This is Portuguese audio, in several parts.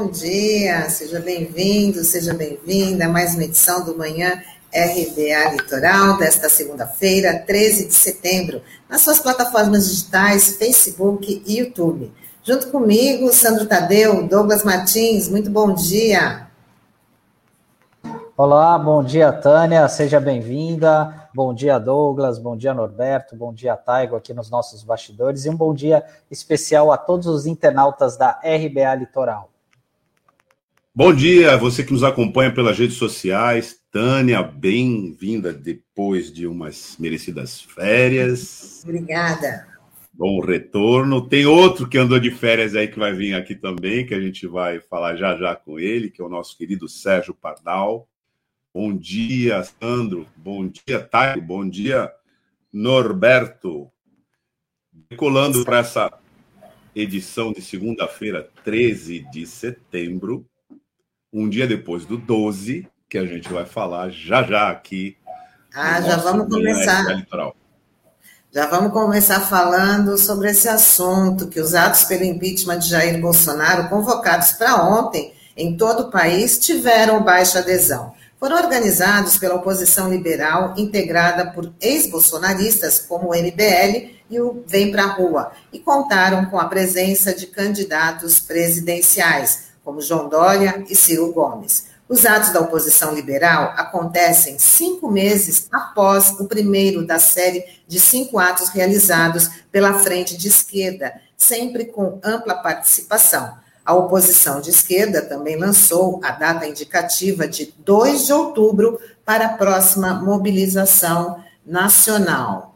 bom dia. Seja bem-vindo, seja bem-vinda a mais uma edição do Manhã RBA Litoral desta segunda-feira, 13 de setembro, nas suas plataformas digitais, Facebook e YouTube. Junto comigo, Sandro Tadeu, Douglas Martins, muito bom dia. Olá, bom dia, Tânia, seja bem-vinda. Bom dia, Douglas, bom dia, Norberto, bom dia, Taigo, aqui nos nossos bastidores, e um bom dia especial a todos os internautas da RBA Litoral. Bom dia, você que nos acompanha pelas redes sociais. Tânia, bem-vinda depois de umas merecidas férias. Obrigada. Bom retorno. Tem outro que andou de férias aí que vai vir aqui também, que a gente vai falar já já com ele, que é o nosso querido Sérgio Pardal. Bom dia, Sandro. Bom dia, Thay. Bom dia, Norberto. Decolando para essa edição de segunda-feira, 13 de setembro, um dia depois do 12, que a gente vai falar já já aqui. Ah, já vamos começar. Já vamos começar falando sobre esse assunto, que os atos pelo impeachment de Jair Bolsonaro, convocados para ontem em todo o país, tiveram baixa adesão foram organizados pela oposição liberal, integrada por ex-bolsonaristas como o MBL e o Vem Pra Rua, e contaram com a presença de candidatos presidenciais, como João Dória e Ciro Gomes. Os atos da oposição liberal acontecem cinco meses após o primeiro da série de cinco atos realizados pela frente de esquerda, sempre com ampla participação. A oposição de esquerda também lançou a data indicativa de 2 de outubro para a próxima mobilização nacional.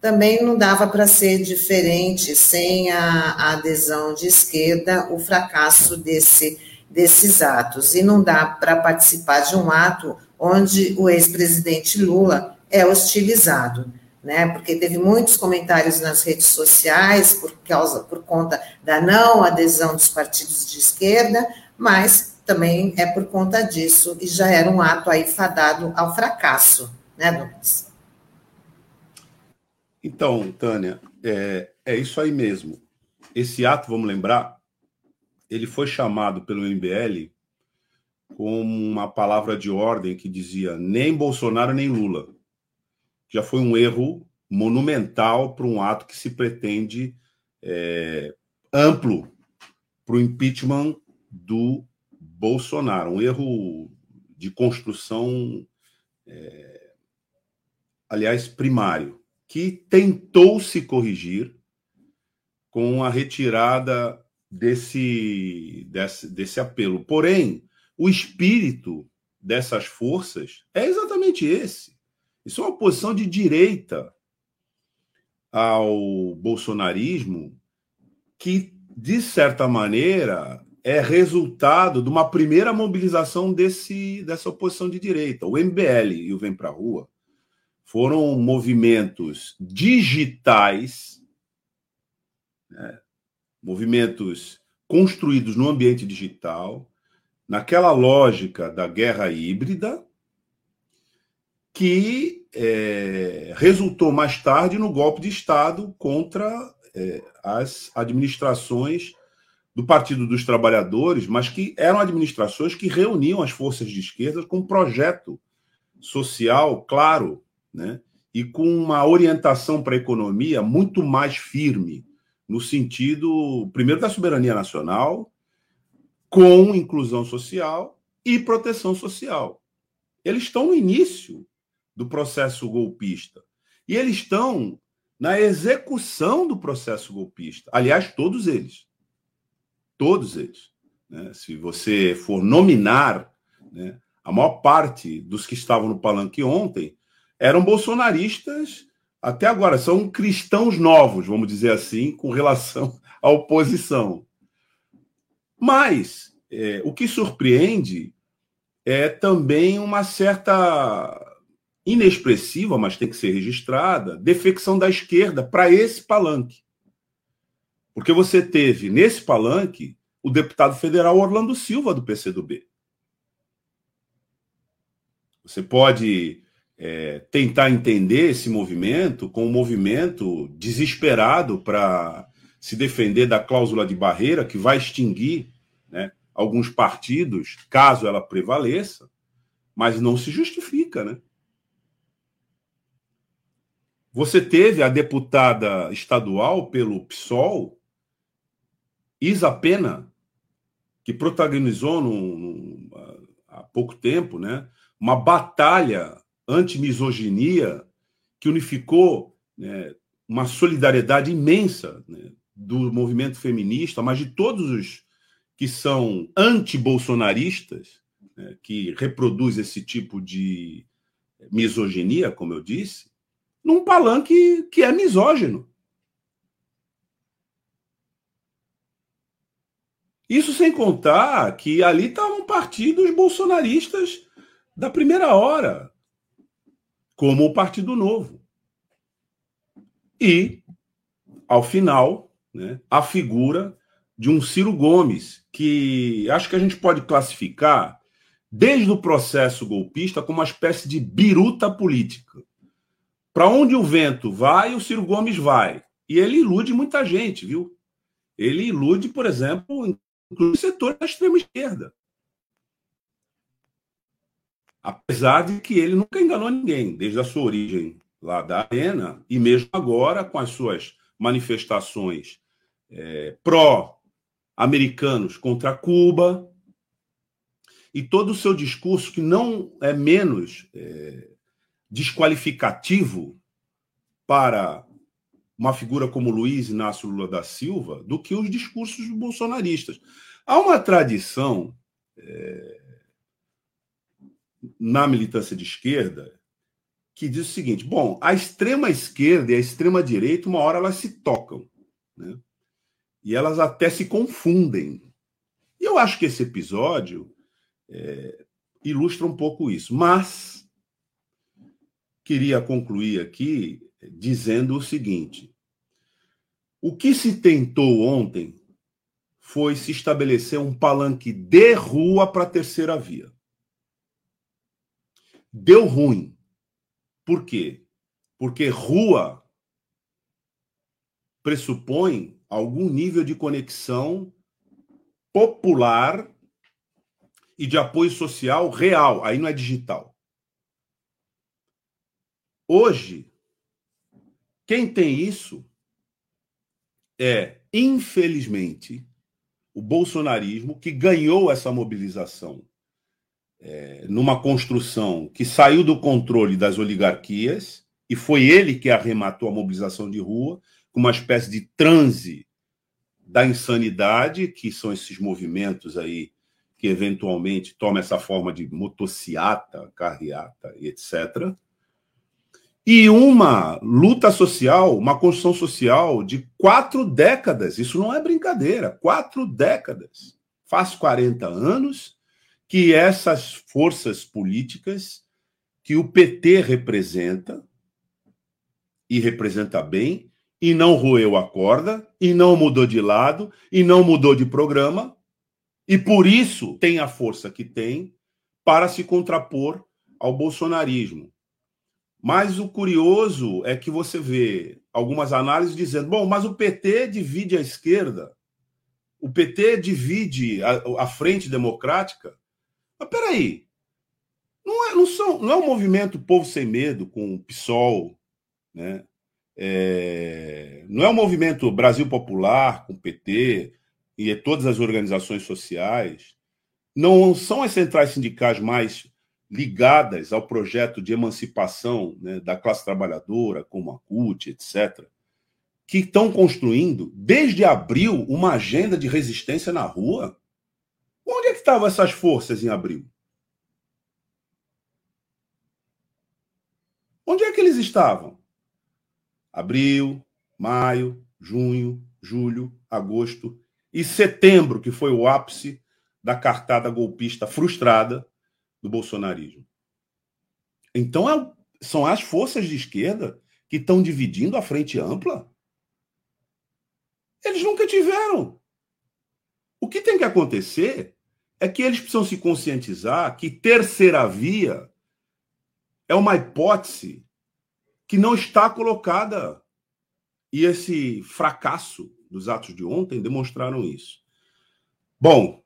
Também não dava para ser diferente sem a, adesão de esquerda, o fracasso desse, desses atos. E não dá para participar de um ato onde o ex-presidente Lula é hostilizado né? Porque teve muitos comentários nas redes sociais por causa, por conta da não adesão dos partidos de esquerda, mas também é por conta disso e já era um ato aí fadado ao fracasso, né, Douglas? Então, Tânia, é, é isso aí mesmo. Esse ato, vamos lembrar, ele foi chamado pelo MBL com uma palavra de ordem que dizia nem Bolsonaro nem Lula já foi um erro monumental para um ato que se pretende é, amplo para o impeachment do Bolsonaro. Um erro de construção, é, aliás, primário, que tentou se corrigir com a retirada desse, desse, desse apelo. Porém, o espírito dessas forças é exatamente esse isso é uma posição de direita ao bolsonarismo que, de certa maneira, é resultado de uma primeira mobilização desse, dessa oposição de direita. O MBL e o Vem Pra Rua foram movimentos digitais, né? movimentos construídos no ambiente digital, naquela lógica da guerra híbrida, que é, resultou mais tarde no golpe de Estado contra é, as administrações do Partido dos Trabalhadores, mas que eram administrações que reuniam as forças de esquerda com um projeto social claro, né? E com uma orientação para a economia muito mais firme, no sentido, primeiro, da soberania nacional, com inclusão social e proteção social. Eles estão no início do processo golpista. E eles estão na execução do processo golpista. Aliás, todos eles. Todos eles. Né? Se você for nominar, né, a maior parte dos que estavam no palanque ontem eram bolsonaristas até agora, são cristãos novos, vamos dizer assim, com relação à oposição. Mas é, o que surpreende é também uma certa inexpressiva, mas tem que ser registrada, defecção da esquerda para esse palanque. Porque você teve nesse palanque o deputado federal Orlando Silva, do PCdoB. Você pode é, tentar entender esse movimento como um movimento desesperado para se defender da cláusula de barreira que vai extinguir né, alguns partidos, caso ela prevaleça, mas não se justifica, né? Você teve a deputada estadual pelo PSOL, Isa Pena, que protagonizou há pouco tempo né, uma batalha anti-misoginia que unificou né, uma solidariedade imensa né, do movimento feminista, mas de todos os que são anti-bolsonaristas, né, que reproduz esse tipo de misoginia, como eu disse, num palanque que é misógino. Isso sem contar que ali estavam partidos bolsonaristas da primeira hora, como o Partido Novo. E, ao final, né, a figura de um Ciro Gomes, que acho que a gente pode classificar, desde o processo golpista, como uma espécie de biruta política. Para onde o vento vai, o Ciro Gomes vai. E ele ilude muita gente, viu? Ele ilude, por exemplo, o setor da extrema-esquerda. Apesar de que ele nunca enganou ninguém, desde a sua origem lá da Arena, e mesmo agora, com as suas manifestações é, pró-americanos contra Cuba, e todo o seu discurso, que não é menos é, desqualificativo para uma figura como Luiz Inácio Lula da Silva do que os discursos bolsonaristas. Há uma tradição é, na militância de esquerda que diz o seguinte: bom, a extrema esquerda e a extrema direita, uma hora elas se tocam, né? E elas até se confundem. E eu acho que esse episódio é, ilustra um pouco isso. Mas queria concluir aqui dizendo o seguinte: o que se tentou ontem foi se estabelecer um palanque de rua para a terceira via. Deu ruim. Por quê? Porque rua pressupõe algum nível de conexão popular e de apoio social real, aí não é digital. Hoje, quem tem isso é, infelizmente, o bolsonarismo que ganhou essa mobilização é, numa construção que saiu do controle das oligarquias, e foi ele que arrematou a mobilização de rua, com uma espécie de transe da insanidade, que são esses movimentos aí que eventualmente tomam essa forma de motociata, carreata e etc. E uma luta social, uma construção social de quatro décadas. Isso não é brincadeira, quatro décadas. Faz 40 anos que essas forças políticas que o PT representa, e representa bem, e não roeu a corda, e não mudou de lado, e não mudou de programa, e por isso tem a força que tem para se contrapor ao bolsonarismo. Mas o curioso é que você vê algumas análises dizendo: bom, mas o PT divide a esquerda, o PT divide a, a frente democrática. Mas peraí, não é, não, são, não é um movimento Povo Sem Medo com o PSOL, né? É, não é um movimento Brasil Popular com o PT e todas as organizações sociais. Não são as centrais sindicais mais ligadas ao projeto de emancipação né, da classe trabalhadora, como a CUT, etc., que estão construindo, desde abril, uma agenda de resistência na rua? Onde é que estavam essas forças em abril? Onde é que eles estavam? Abril, maio, junho, julho, agosto e setembro, que foi o ápice da cartada golpista frustrada do bolsonarismo. Então, é, são as forças de esquerda que estão dividindo a frente ampla? Eles nunca tiveram. O que tem que acontecer é que eles precisam se conscientizar que terceira via é uma hipótese que não está colocada. E esse fracasso dos atos de ontem demonstraram isso. Bom,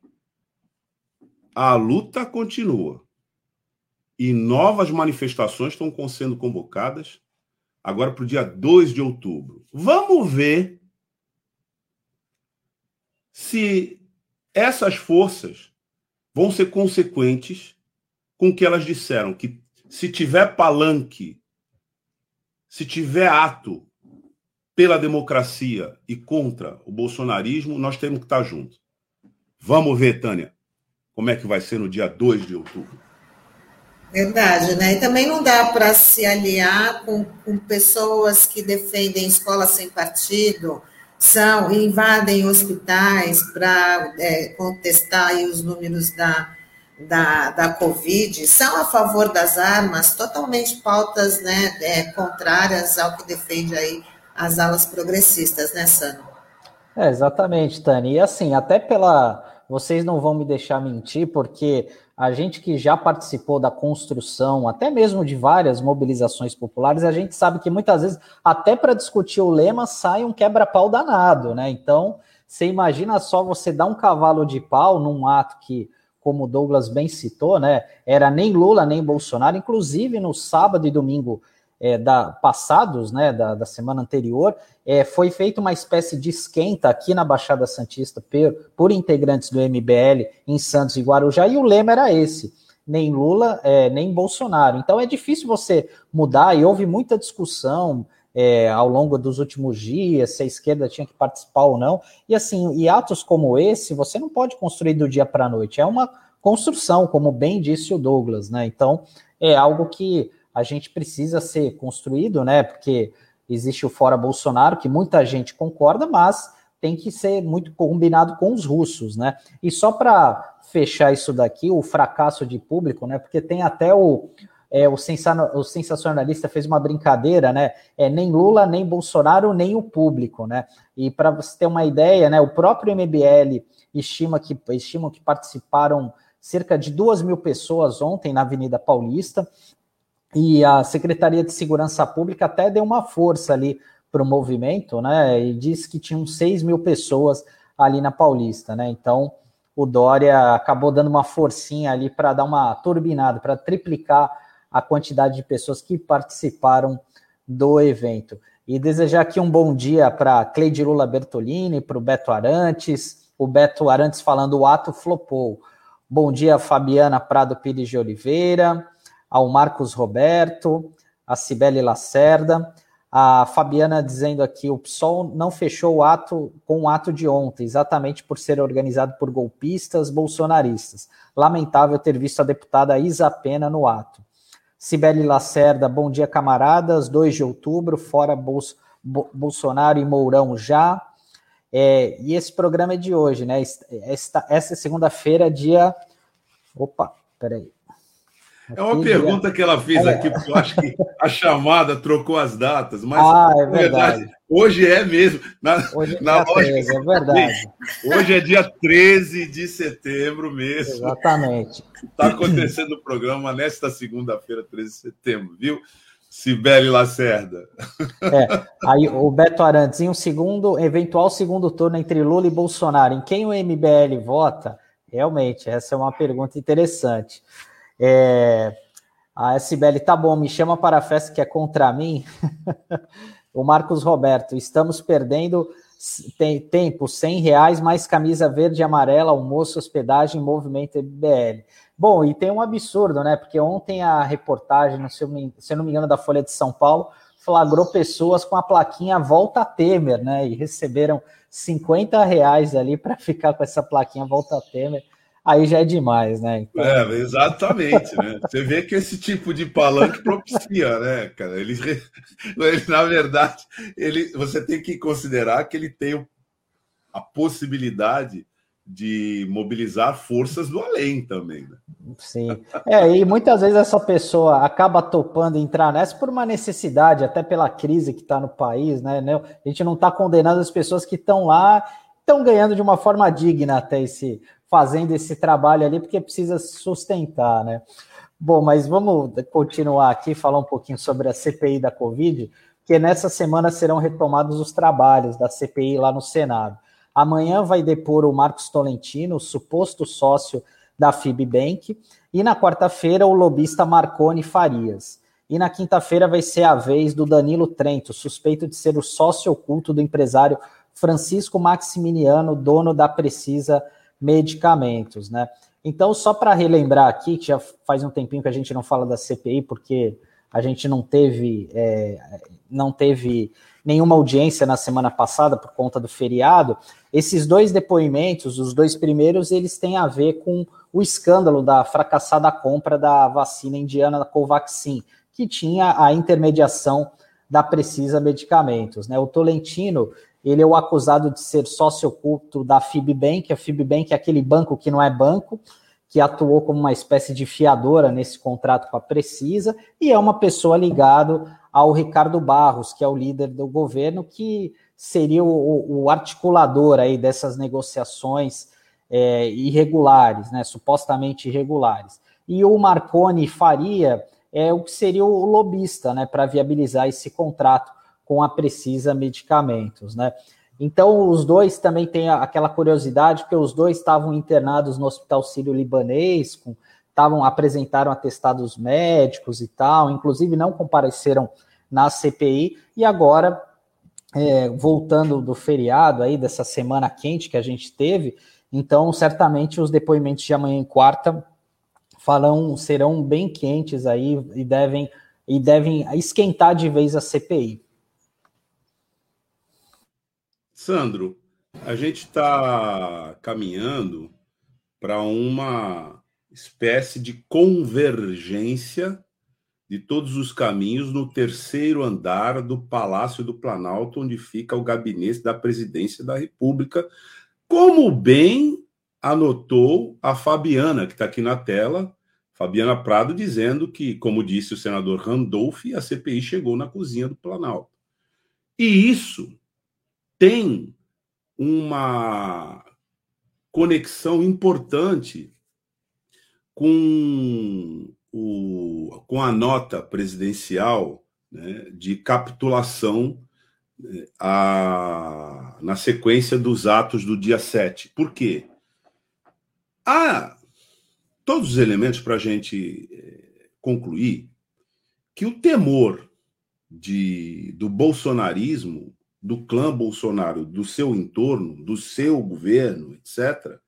a luta continua. E novas manifestações estão sendo convocadas agora para o dia 2 de outubro. Vamos ver se essas forças vão ser consequentes com o que elas disseram, que se tiver palanque, se tiver ato pela democracia e contra o bolsonarismo, nós temos que estar juntos. Vamos ver, Tânia, como é que vai ser no dia 2 de outubro. Verdade, né? E também não dá para se aliar com, com, pessoas que defendem escola sem partido, são invadem hospitais para é, contestar os números da, da, da Covid, são a favor das armas, totalmente pautas né, é, contrárias ao que defende aí as alas progressistas, né, Sano? É, exatamente, Tani. E assim, até pela. Vocês não vão me deixar mentir, porque a gente que já participou da construção, até mesmo de várias mobilizações populares, a gente sabe que muitas vezes, até para discutir o lema, sai um quebra-pau danado, né? Então, você imagina só você dar um cavalo de pau num ato que, como o Douglas bem citou, né? Era nem Lula nem Bolsonaro, inclusive no sábado e domingo é, da, passados, né, da, da semana anterior, é, foi feita uma espécie de esquenta aqui na Baixada Santista por, por integrantes do MBL em Santos e Guarujá, e o lema era esse: nem Lula, é, nem Bolsonaro. Então é difícil você mudar, e houve muita discussão. É, ao longo dos últimos dias, se a esquerda tinha que participar ou não. E assim, e atos como esse, você não pode construir do dia para a noite. É uma construção, como bem disse o Douglas, né? Então, é algo que a gente precisa ser construído, né? Porque existe o fora Bolsonaro, que muita gente concorda, mas tem que ser muito combinado com os russos, né? E só para fechar isso daqui, o fracasso de público, né? Porque tem até o, é, o, o sensacionalista fez uma brincadeira, né? É nem Lula, nem Bolsonaro, nem o público, né? E para você ter uma ideia, né? O próprio MBL estima que, estima que participaram cerca de duas mil pessoas ontem na Avenida Paulista. E a Secretaria de Segurança Pública até deu uma força ali para o movimento, né? E disse que tinham 6 mil pessoas ali na Paulista, né? Então o Dória acabou dando uma forcinha ali para dar uma turbinada, para triplicar a quantidade de pessoas que participaram do evento. E desejar aqui um bom dia para Cleide Lula Bertolini, para o Beto Arantes, o Beto Arantes falando o ato flopou. Bom dia, Fabiana Prado Pires de Oliveira ao Marcos Roberto, a Cibele Lacerda, a Fabiana dizendo aqui, o PSOL não fechou o ato com o ato de ontem, exatamente por ser organizado por golpistas bolsonaristas. Lamentável ter visto a deputada Isa Pena no ato. Cibele Lacerda, bom dia, camaradas. 2 de outubro, fora Bolso, Bolsonaro e Mourão já. É, e esse programa é de hoje, né? Esta, essa segunda-feira, dia. Opa, peraí. É uma pergunta que ela fez aqui, porque eu acho que a chamada trocou as datas, mas ah, é verdade. verdade. hoje é mesmo. Na, hoje na é, lógica, 13, é verdade. Hoje é dia 13 de setembro mesmo. Exatamente. Está acontecendo o programa nesta segunda-feira, 13 de setembro, viu? Sibeli Lacerda. É, aí o Beto Arantes, em um segundo, eventual segundo turno entre Lula e Bolsonaro, em quem o MBL vota? Realmente, essa é uma pergunta interessante. É, a SBL, tá bom, me chama para a festa que é contra mim. o Marcos Roberto, estamos perdendo tem, tempo, 100 reais mais camisa verde e amarela, almoço, hospedagem, movimento MBL. Bom, e tem um absurdo, né? Porque ontem a reportagem, se eu, me, se eu não me engano, da Folha de São Paulo, flagrou pessoas com a plaquinha Volta Temer, né? E receberam 50 reais ali para ficar com essa plaquinha Volta Temer aí já é demais, né? Então... É, exatamente, né? Você vê que esse tipo de palanque propicia, né, cara? Ele, ele, na verdade, ele, você tem que considerar que ele tem a possibilidade de mobilizar forças do além também, né? Sim. É, e muitas vezes essa pessoa acaba topando entrar nessa por uma necessidade, até pela crise que está no país, né? A gente não está condenando as pessoas que estão lá, estão ganhando de uma forma digna até esse fazendo esse trabalho ali, porque precisa sustentar, né? Bom, mas vamos continuar aqui, falar um pouquinho sobre a CPI da Covid, que nessa semana serão retomados os trabalhos da CPI lá no Senado. Amanhã vai depor o Marcos Tolentino, suposto sócio da Fibbank. E na quarta-feira, o lobista Marconi Farias. E na quinta-feira vai ser a vez do Danilo Trento, suspeito de ser o sócio oculto do empresário Francisco Maximiliano, dono da Precisa Medicamentos, né? Então, só para relembrar aqui, que já faz um tempinho que a gente não fala da CPI, porque a gente não teve, é, não teve nenhuma audiência na semana passada por conta do feriado. Esses dois depoimentos, os dois primeiros, eles têm a ver com o escândalo da fracassada compra da vacina indiana da Covaxin, que tinha a intermediação da Precisa Medicamentos. Né? O Tolentino ele é o acusado de ser sócio oculto da Fibbank. A Fibbank é aquele banco que não é banco, que atuou como uma espécie de fiadora nesse contrato com a Precisa, e é uma pessoa ligada ao Ricardo Barros, que é o líder do governo, que seria o, o articulador aí dessas negociações é, irregulares, né, supostamente irregulares. E o Marconi Faria é o que seria o lobista, né, para viabilizar esse contrato com a Precisa Medicamentos, né? Então, os dois também têm aquela curiosidade, porque os dois estavam internados no Hospital Sírio-Libanês, estavam apresentaram atestados médicos e tal, inclusive não compareceram na CPI, e agora, é, voltando do feriado aí, dessa semana quente que a gente teve, então, certamente, os depoimentos de amanhã em quarta falam, serão bem quentes aí e devem, e devem esquentar de vez a CPI. Sandro, a gente está caminhando para uma espécie de convergência de todos os caminhos no terceiro andar do Palácio do Planalto, onde fica o gabinete da Presidência da República, como bem anotou a Fabiana, que está aqui na tela, Fabiana Prado, dizendo que, como disse o senador Randolph, a CPI chegou na cozinha do Planalto. E isso tem uma conexão importante com, o, com a nota presidencial né, de capitulação né, a, na sequência dos atos do dia 7. Por quê? Há todos os elementos para a gente eh, concluir que o temor de, do bolsonarismo do clã Bolsonaro, do seu entorno, do seu governo, etc.,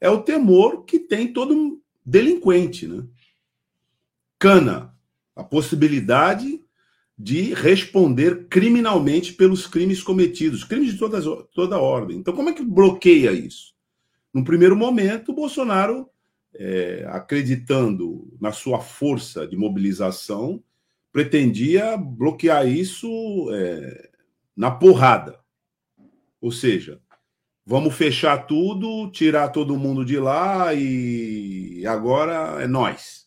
é o temor que tem todo delinquente, né? Cana, a possibilidade de responder criminalmente pelos crimes cometidos, crimes de todas, toda ordem. Então, como é que bloqueia isso? No primeiro momento, Bolsonaro, é, acreditando na sua força de mobilização, pretendia bloquear isso é, na porrada. Ou seja, vamos fechar tudo, tirar todo mundo de lá e agora é nós.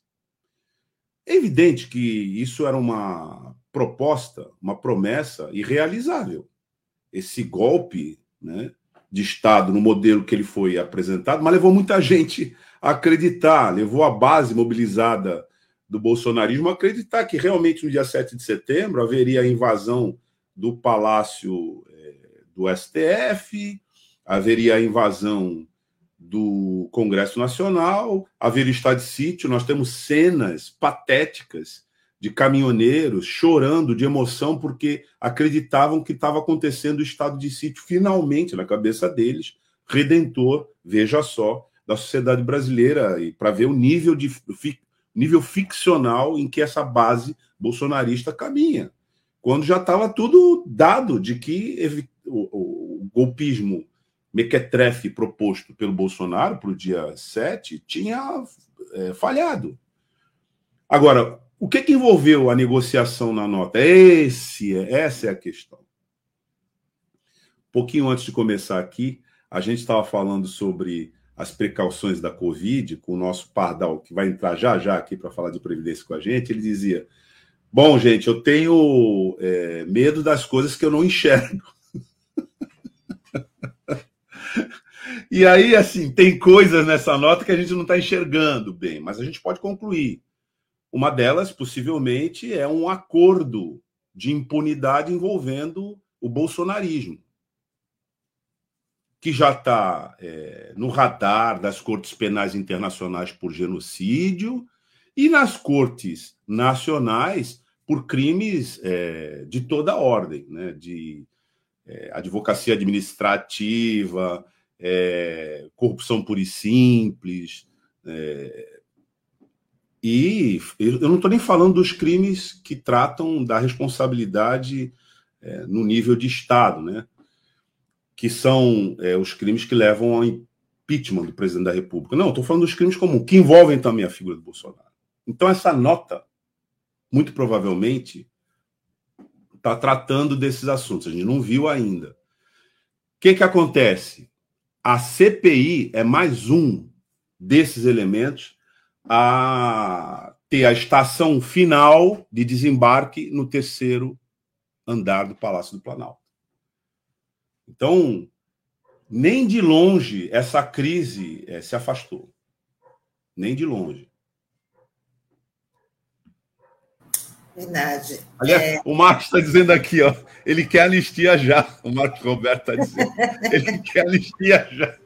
É evidente que isso era uma proposta, uma promessa irrealizável. Esse golpe né, de Estado no modelo que ele foi apresentado, mas levou muita gente a acreditar, levou a base mobilizada do bolsonarismo a acreditar que realmente no dia 7 de setembro haveria a invasão do Palácio é, do STF, haveria a invasão do Congresso Nacional, haveria estado de sítio. Nós temos cenas patéticas de caminhoneiros chorando de emoção porque acreditavam que estava acontecendo o estado de sítio finalmente na cabeça deles, redentor, veja só, da sociedade brasileira e para ver o nível de nível ficcional em que essa base bolsonarista caminha quando já estava tudo dado de que o, o golpismo mequetrefe proposto pelo Bolsonaro para o dia 7 tinha é, falhado. Agora, o que, que envolveu a negociação na nota? Esse, essa é a questão. Um pouquinho antes de começar aqui, a gente estava falando sobre as precauções da Covid com o nosso Pardal, que vai entrar já já aqui para falar de Previdência com a gente. Ele dizia: Bom, gente, eu tenho é, medo das coisas que eu não enxergo. e aí, assim, tem coisas nessa nota que a gente não está enxergando bem, mas a gente pode concluir. Uma delas, possivelmente, é um acordo de impunidade envolvendo o bolsonarismo. que já está é, no radar das cortes penais internacionais por genocídio e nas cortes nacionais por crimes é, de toda ordem, né? de é, advocacia administrativa, é, corrupção pura e simples. É, e eu não estou nem falando dos crimes que tratam da responsabilidade é, no nível de Estado, né? que são é, os crimes que levam ao impeachment do presidente da República. Não, estou falando dos crimes comuns, que envolvem também a figura do Bolsonaro. Então, essa nota, muito provavelmente, está tratando desses assuntos. A gente não viu ainda. O que, que acontece? A CPI é mais um desses elementos a ter a estação final de desembarque no terceiro andar do Palácio do Planalto. Então, nem de longe essa crise é, se afastou. Nem de longe. Verdade. Aliás, é... o Marcos está dizendo aqui, ó, ele quer anistia já. O Marcos Roberto está dizendo. ele quer anistia já.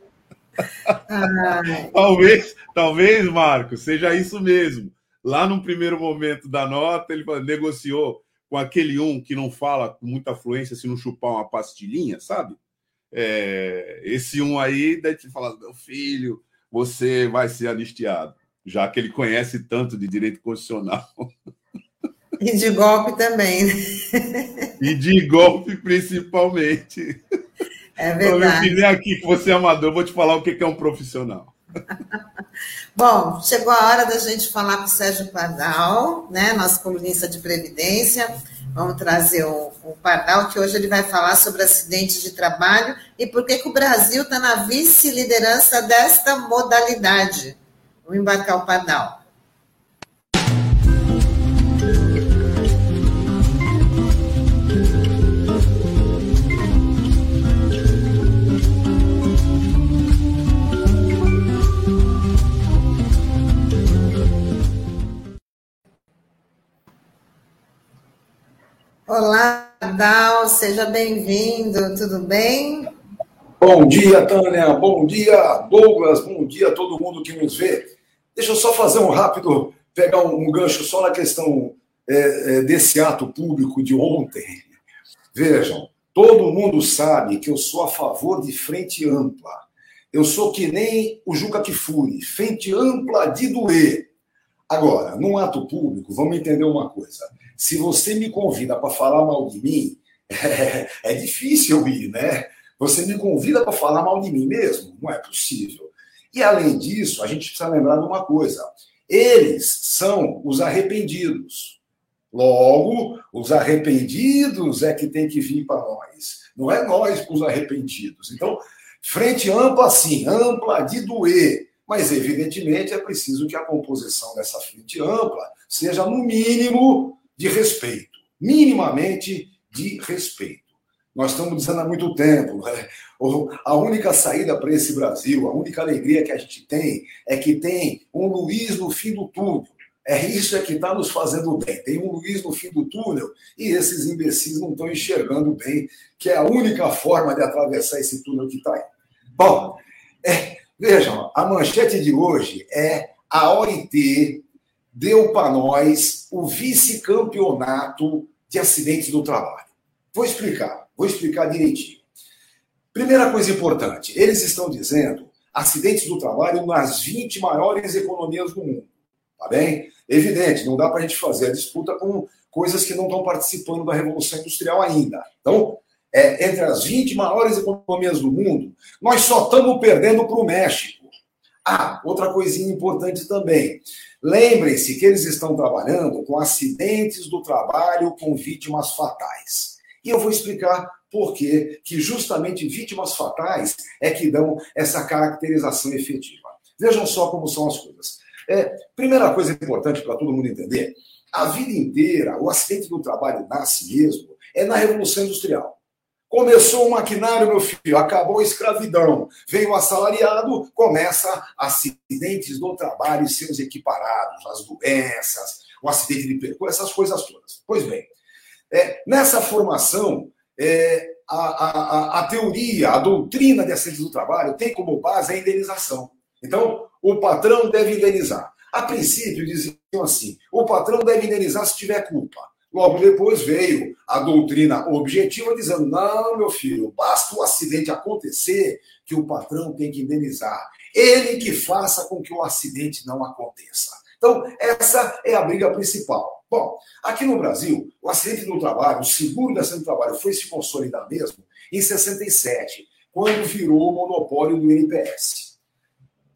talvez, talvez, Marcos, seja isso mesmo. Lá no primeiro momento da nota, ele negociou com aquele um que não fala com muita fluência se não chupar uma pastilhinha, sabe? É, esse um aí deve te falar, meu filho, você vai ser anistiado, já que ele conhece tanto de direito constitucional. E de golpe também. Né? E de golpe, principalmente. É verdade. Eu vem aqui que você é amador, vou te falar o que é um profissional. Bom, chegou a hora da gente falar com o Sérgio Pardal, né, nosso colunista de Previdência. Vamos trazer o, o Pardal, que hoje ele vai falar sobre acidentes de trabalho e por que, que o Brasil está na vice-liderança desta modalidade. Vamos embarcar o Pardal. Olá, Dal, seja bem-vindo, tudo bem? Bom dia, Tânia, bom dia, Douglas, bom dia a todo mundo que nos vê. Deixa eu só fazer um rápido, pegar um, gancho só na questão é, é, desse ato público de ontem. Vejam, todo mundo sabe que eu sou a favor de frente ampla. Eu sou que nem o Juca Kifuri, frente ampla de doer. Agora, num ato público, vamos entender uma coisa. Se você me convida para falar mal de mim, é, é difícil ir, né? Você me convida para falar mal de mim mesmo? Não é possível. E além disso, a gente precisa lembrar de uma coisa: eles são os arrependidos. Logo, os arrependidos é que tem que vir para nós. Não é nós os arrependidos. Então, frente ampla, sim, ampla de doer. Mas, evidentemente, é preciso que a composição dessa frente ampla seja, no mínimo, de respeito. Minimamente de respeito. Nós estamos dizendo há muito tempo, né? a única saída para esse Brasil, a única alegria que a gente tem é que tem um Luiz no fim do túnel. É isso é que está nos fazendo bem. Tem um Luiz no fim do túnel e esses imbecis não estão enxergando bem, que é a única forma de atravessar esse túnel que está aí. Bom, é, Vejam, a manchete de hoje é a OIT deu para nós o vice-campeonato de acidentes do trabalho. Vou explicar, vou explicar direitinho. Primeira coisa importante, eles estão dizendo acidentes do trabalho nas 20 maiores economias do mundo. Tá bem? Evidente, não dá para a gente fazer a disputa com coisas que não estão participando da Revolução Industrial ainda. Então, é, entre as 20 maiores economias do mundo, nós só estamos perdendo para o México. Ah, outra coisinha importante também. Lembrem-se que eles estão trabalhando com acidentes do trabalho com vítimas fatais. E eu vou explicar por que justamente vítimas fatais é que dão essa caracterização efetiva. Vejam só como são as coisas. É, primeira coisa importante para todo mundo entender: a vida inteira, o acidente do trabalho nasce mesmo é na Revolução Industrial. Começou o maquinário, meu filho, acabou a escravidão. Veio o assalariado, começa acidentes do trabalho e seus equiparados, as doenças, o acidente de percurso, essas coisas todas. Pois bem, é, nessa formação, é, a, a, a teoria, a doutrina de acidentes do trabalho tem como base a indenização. Então, o patrão deve indenizar. A princípio, diziam assim: o patrão deve indenizar se tiver culpa. Logo depois veio a doutrina objetiva dizendo: não, meu filho, basta o acidente acontecer que o patrão tem que indenizar. Ele que faça com que o acidente não aconteça. Então, essa é a briga principal. Bom, aqui no Brasil, o acidente do trabalho, o seguro de acidente do trabalho foi se consolidar mesmo em 67, quando virou o monopólio do INPS.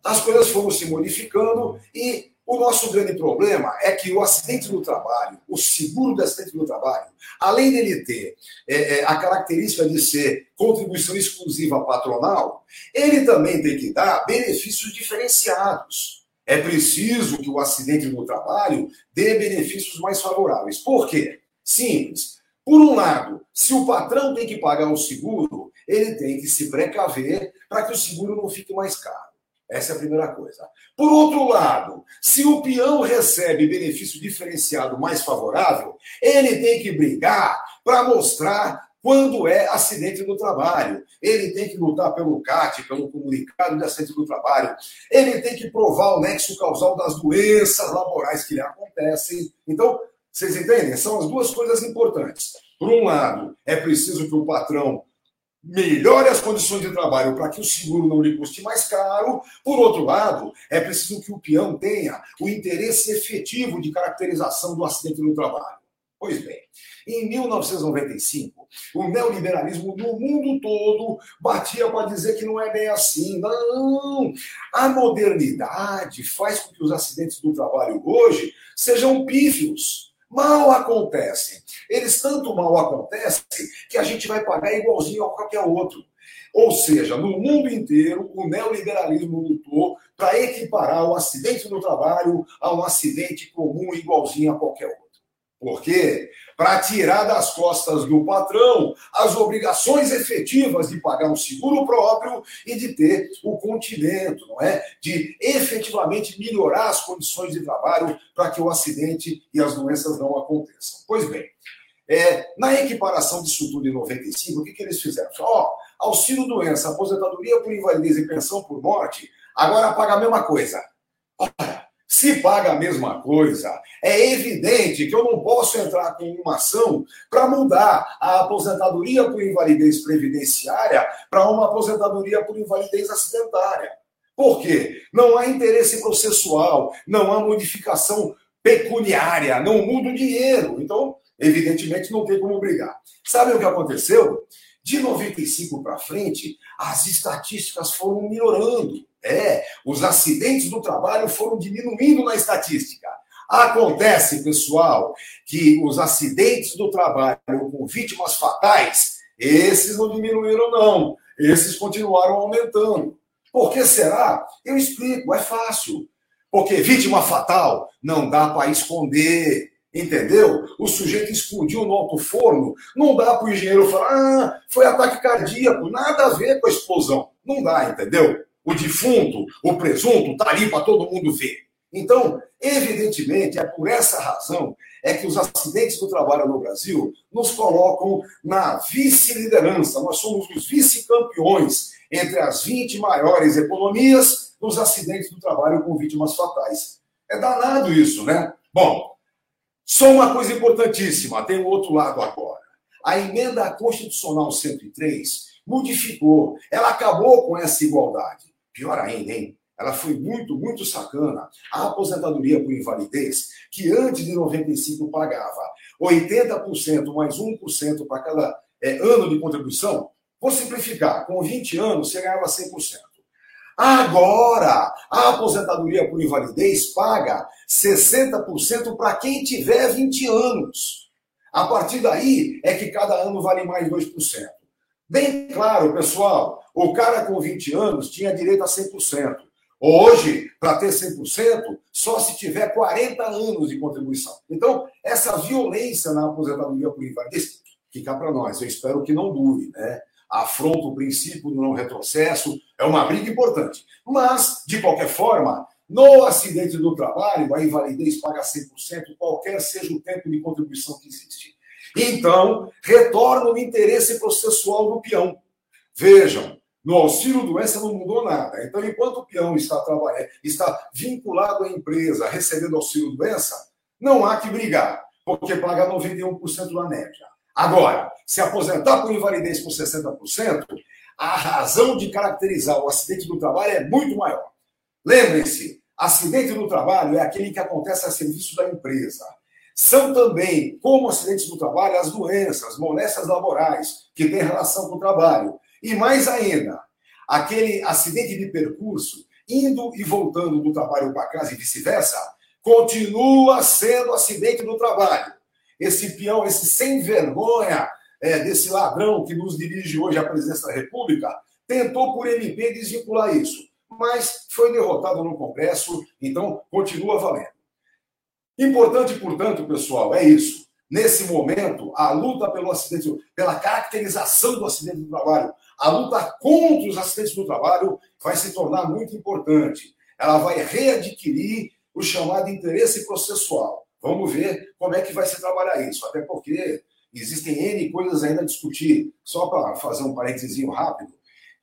As coisas foram se modificando e o nosso grande problema é que o acidente do trabalho, o seguro de acidente do trabalho, além dele ter é, é, a característica de ser contribuição exclusiva patronal, ele também tem que dar benefícios diferenciados. É preciso que o acidente do trabalho dê benefícios mais favoráveis. Por quê? Simples. Por um lado, se o patrão tem que pagar o seguro, ele tem que se precaver para que o seguro não fique mais caro. Essa é a primeira coisa. Por outro lado, se o peão recebe benefício diferenciado mais favorável, ele tem que brigar para mostrar quando é acidente do trabalho. Ele tem que lutar pelo CAT, pelo comunicado de acidente do trabalho. Ele tem que provar o nexo causal das doenças laborais que lhe acontecem. Então, vocês entendem? São as duas coisas importantes. Por um lado, é preciso que o patrão melhore as condições de trabalho para que o seguro não lhe custe mais caro. Por outro lado, é preciso que o peão tenha o interesse efetivo de caracterização do acidente no trabalho. Pois bem, em 1995, o neoliberalismo no mundo todo batia para dizer que não é bem assim. Não! A modernidade faz com que os acidentes do trabalho hoje sejam pífios mal acontecem. Eles tanto mal acontecem que a gente vai pagar igualzinho a qualquer outro. Ou seja, no mundo inteiro, o neoliberalismo lutou para equiparar o acidente no trabalho a um acidente comum igualzinho a qualquer outro. Por quê? Para tirar das costas do patrão as obrigações efetivas de pagar um seguro próprio e de ter o continente, não é? De efetivamente melhorar as condições de trabalho para que o acidente e as doenças não aconteçam. Pois bem, é, na equiparação disso tudo em 95, o que, que eles fizeram? Ó, auxílio doença, aposentadoria por invalidez e pensão por morte, agora paga a mesma coisa. Ora, se paga a mesma coisa, é evidente que eu não posso entrar com uma ação para mudar a aposentadoria por invalidez previdenciária para uma aposentadoria por invalidez acidentária. Por quê? Não há interesse processual, não há modificação pecuniária, não muda o dinheiro. Então, evidentemente, não tem como brigar. Sabe o que aconteceu? De 95 para frente, as estatísticas foram melhorando. É, os acidentes do trabalho foram diminuindo na estatística. Acontece, pessoal, que os acidentes do trabalho com vítimas fatais, esses não diminuíram, não. Esses continuaram aumentando. Por que será? Eu explico, é fácil. Porque vítima fatal não dá para esconder. Entendeu? O sujeito explodiu no alto forno, não dá para o engenheiro falar, ah, foi ataque cardíaco, nada a ver com a explosão. Não dá, entendeu? O defunto, o presunto, está ali para todo mundo ver. Então, evidentemente, é por essa razão é que os acidentes do trabalho no Brasil nos colocam na vice-liderança. Nós somos os vice-campeões entre as 20 maiores economias nos acidentes do trabalho com vítimas fatais. É danado isso, né? Bom, só uma coisa importantíssima, tem o outro lado agora. A emenda constitucional 103 modificou, ela acabou com essa igualdade. Pior ainda, hein? Ela foi muito, muito sacana. A aposentadoria por invalidez, que antes de 95 pagava 80% mais 1% para cada é, ano de contribuição, vou simplificar, com 20 anos você ganhava 100%. Agora, a aposentadoria por invalidez paga 60% para quem tiver 20 anos. A partir daí é que cada ano vale mais 2%. Bem claro, pessoal, o cara com 20 anos tinha direito a 100%. Hoje, para ter 100%, só se tiver 40 anos de contribuição. Então, essa violência na aposentadoria por invalidez fica para nós. Eu espero que não dure, né? afronta o princípio do não retrocesso, é uma briga importante. Mas, de qualquer forma, no acidente do trabalho, a invalidez paga 100%, qualquer seja o tempo de contribuição que existe. Então, retorna o interesse processual do peão. Vejam, no auxílio doença não mudou nada. Então, enquanto o peão está, trabalhando, está vinculado à empresa, recebendo auxílio doença, não há que brigar, porque paga 91% da média. Agora, se aposentar por invalidez por 60%, a razão de caracterizar o acidente do trabalho é muito maior. Lembrem-se, acidente do trabalho é aquele que acontece a serviço da empresa. São também, como acidentes do trabalho, as doenças, moléstias laborais, que têm relação com o trabalho. E mais ainda, aquele acidente de percurso, indo e voltando do trabalho para casa e vice-versa, continua sendo acidente do trabalho. Esse peão, esse sem vergonha é, desse ladrão que nos dirige hoje à presidência da República, tentou por MP desvincular isso, mas foi derrotado no Congresso, então continua valendo. Importante, portanto, pessoal, é isso. Nesse momento, a luta pelo acidente, pela caracterização do acidente do trabalho, a luta contra os acidentes do trabalho vai se tornar muito importante. Ela vai readquirir o chamado interesse processual. Vamos ver como é que vai se trabalhar isso, até porque existem N coisas ainda a discutir. Só para fazer um parênteses rápido,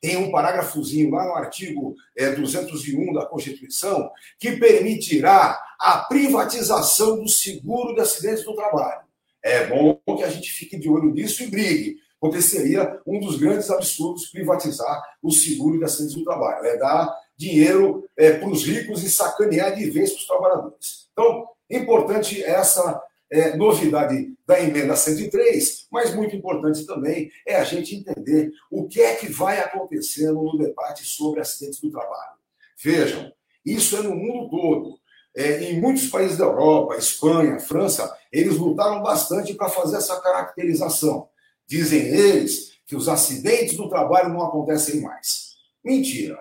tem um parágrafozinho lá no artigo é, 201 da Constituição que permitirá a privatização do seguro de acidentes do trabalho. É bom que a gente fique de olho nisso e brigue, seria um dos grandes absurdos privatizar o seguro de acidentes do trabalho. É dar dinheiro é, para os ricos e sacanear de vez para os trabalhadores. Então, importante essa é, novidade da emenda 103, mas muito importante também é a gente entender o que é que vai acontecendo no debate sobre acidentes do trabalho. Vejam, isso é no mundo todo. É, em muitos países da Europa, Espanha, França, eles lutaram bastante para fazer essa caracterização. Dizem eles que os acidentes do trabalho não acontecem mais. Mentira.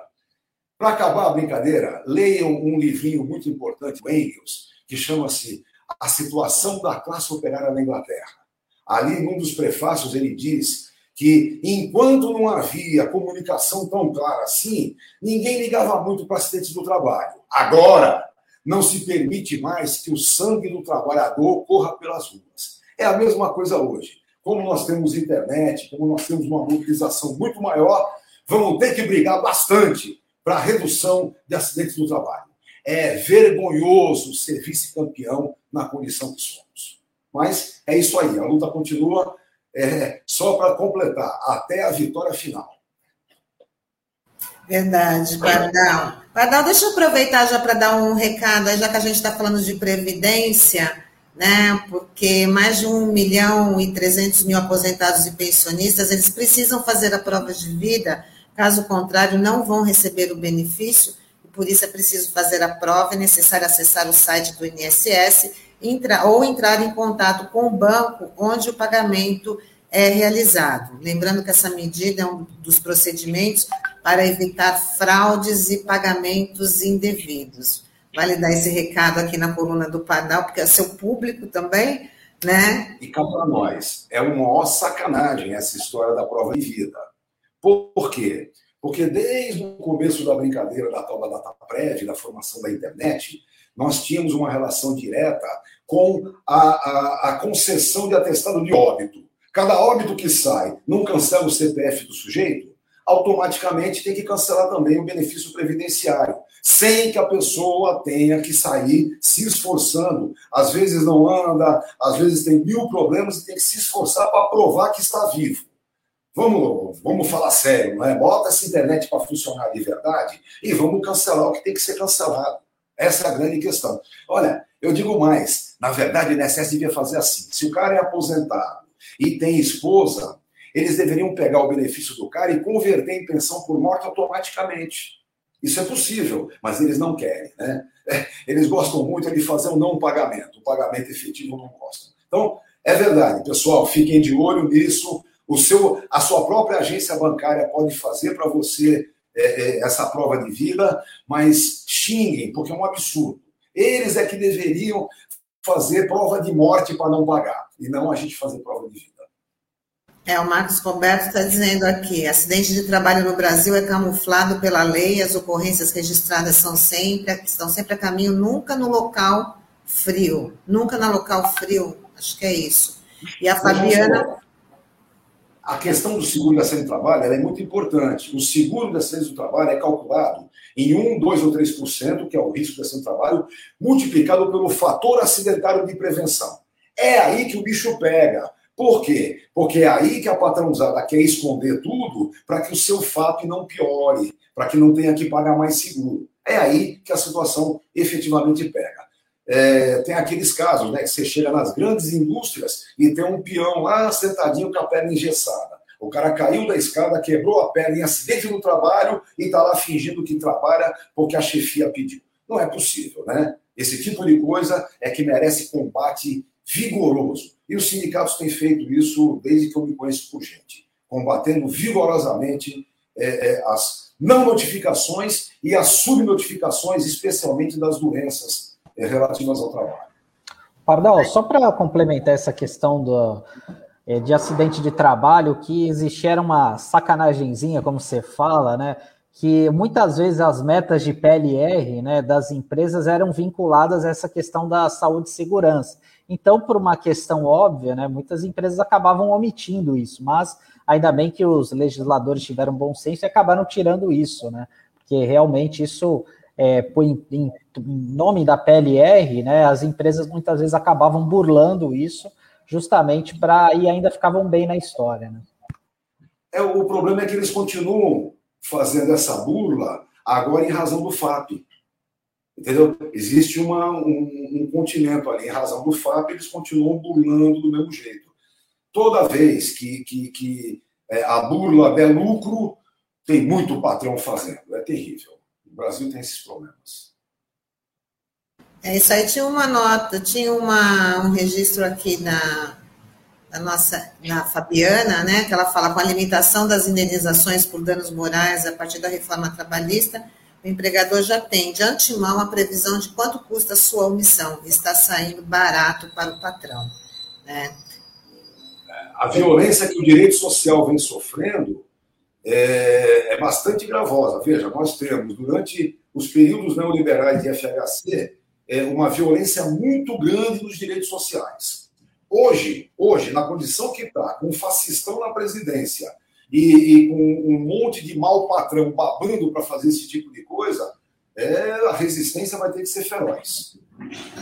Para acabar a brincadeira, leiam um livrinho muito importante do Engels, que chama-se a situação da classe operária na Inglaterra. Ali, num dos prefácios, ele diz que enquanto não havia comunicação tão clara assim, ninguém ligava muito para acidentes do trabalho. Agora, não se permite mais que o sangue do trabalhador corra pelas ruas. É a mesma coisa hoje. Como nós temos internet, como nós temos uma mobilização muito maior, vamos ter que brigar bastante para a redução de acidentes do trabalho. É vergonhoso ser vice-campeão na condição que somos. Mas é isso aí, a luta continua. É, só para completar, até a vitória final. Verdade, Pardal. Pardal, deixa eu aproveitar já para dar um recado, já que a gente está falando de previdência, né? Porque mais de 1 milhão e 300 mil aposentados e pensionistas, eles precisam fazer a prova de vida, caso contrário, não vão receber o benefício por isso é preciso fazer a prova, é necessário acessar o site do INSS entra, ou entrar em contato com o banco onde o pagamento é realizado. Lembrando que essa medida é um dos procedimentos para evitar fraudes e pagamentos indevidos. Vale dar esse recado aqui na coluna do Padal, porque é seu público também, né? E cá para nós, é uma maior sacanagem essa história da prova de vida. Por quê? Porque desde o começo da brincadeira da tal da data prévia, da formação da internet, nós tínhamos uma relação direta com a, a, a concessão de atestado de óbito. Cada óbito que sai não cancela o CPF do sujeito, automaticamente tem que cancelar também o benefício previdenciário, sem que a pessoa tenha que sair se esforçando. Às vezes não anda, às vezes tem mil problemas e tem que se esforçar para provar que está vivo. Vamos, vamos falar sério, não é? Bota essa internet para funcionar de verdade e vamos cancelar o que tem que ser cancelado. Essa é a grande questão. Olha, eu digo mais, na verdade, o INSS devia fazer assim. Se o cara é aposentado e tem esposa, eles deveriam pegar o benefício do cara e converter em pensão por morte automaticamente. Isso é possível, mas eles não querem, né? Eles gostam muito de fazer um não pagamento. O pagamento efetivo não gostam. Então, é verdade, pessoal, fiquem de olho nisso o seu, a sua própria agência bancária pode fazer para você é, é, essa prova de vida, mas xinguem, porque é um absurdo. Eles é que deveriam fazer prova de morte para não pagar, e não a gente fazer prova de vida. É, o Marcos Roberto está dizendo aqui: acidente de trabalho no Brasil é camuflado pela lei, as ocorrências registradas são sempre, estão sempre a caminho, nunca no local frio, nunca no local frio, acho que é isso. E a Fabiana. A questão do seguro de acidente do trabalho é muito importante. O seguro de acidente do trabalho é calculado em 1, 2 ou 3%, que é o risco de acidente do trabalho, multiplicado pelo fator acidentário de prevenção. É aí que o bicho pega. Por quê? Porque é aí que a patrãozada quer esconder tudo para que o seu FAP não piore, para que não tenha que pagar mais seguro. É aí que a situação efetivamente pega. É, tem aqueles casos, né, que você chega nas grandes indústrias e tem um peão lá sentadinho com a perna engessada. O cara caiu da escada, quebrou a perna em acidente no trabalho e está lá fingindo que trabalha porque a chefia pediu. Não é possível, né? Esse tipo de coisa é que merece combate vigoroso. E os sindicatos têm feito isso desde que eu me conheço por gente, combatendo vigorosamente é, é, as não notificações e as subnotificações, especialmente das doenças é, relativas ao trabalho. Pardal, só para complementar essa questão do, é, de acidente de trabalho, que existia uma sacanagemzinha, como você fala, né? Que muitas vezes as metas de PLR né, das empresas eram vinculadas a essa questão da saúde e segurança. Então, por uma questão óbvia, né, muitas empresas acabavam omitindo isso, mas ainda bem que os legisladores tiveram bom senso e acabaram tirando isso, né? Porque realmente isso, é, em, em, nome da PLR, né, as empresas muitas vezes acabavam burlando isso, justamente para e ainda ficavam bem na história, né? É, o problema é que eles continuam fazendo essa burla agora em razão do FAP. Entendeu? Existe uma, um, um continente ali, em razão do FAP, eles continuam burlando do mesmo jeito. Toda vez que, que, que é, a burla der lucro, tem muito patrão fazendo. É terrível. O Brasil tem esses problemas. É isso aí. Tinha uma nota, tinha uma, um registro aqui na, na nossa, na Fabiana, né, que ela fala com a limitação das indenizações por danos morais a partir da reforma trabalhista o empregador já tem de antemão a previsão de quanto custa a sua omissão, está saindo barato para o patrão. Né? A violência que o direito social vem sofrendo é, é bastante gravosa. Veja, nós temos, durante os períodos neoliberais de FHC, é, uma violência muito grande nos direitos sociais. Hoje, hoje, na condição que está, com um fascistão na presidência, e, e com um monte de mau patrão babando para fazer esse tipo de coisa, é, a resistência vai ter que ser feroz.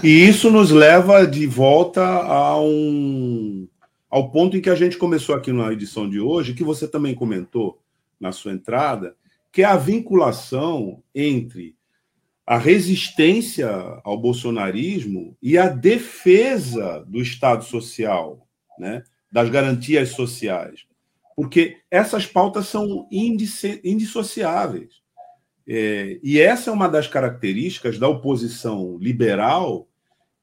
E isso nos leva de volta a um, ao ponto em que a gente começou aqui na edição de hoje, que você também comentou na sua entrada, que é a vinculação entre a resistência ao bolsonarismo e a defesa do Estado social, né, das garantias sociais porque essas pautas são indissociáveis. É, e essa é uma das características da oposição liberal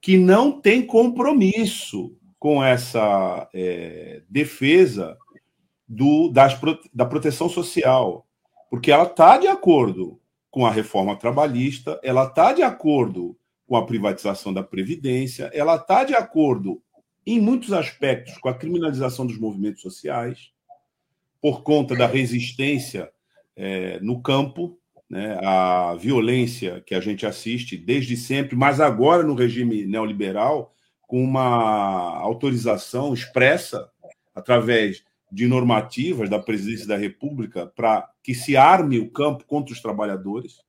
que não tem compromisso com essa é, defesa do, das, da proteção social, porque ela está de acordo com a reforma trabalhista, ela está de acordo com a privatização da Previdência, ela está de acordo, em muitos aspectos, com a criminalização dos movimentos sociais, por conta da resistência é, no campo, né, a violência que a gente assiste desde sempre, mas agora no regime neoliberal, com uma autorização expressa através de normativas da presidência da República para que se arme o campo contra os trabalhadores.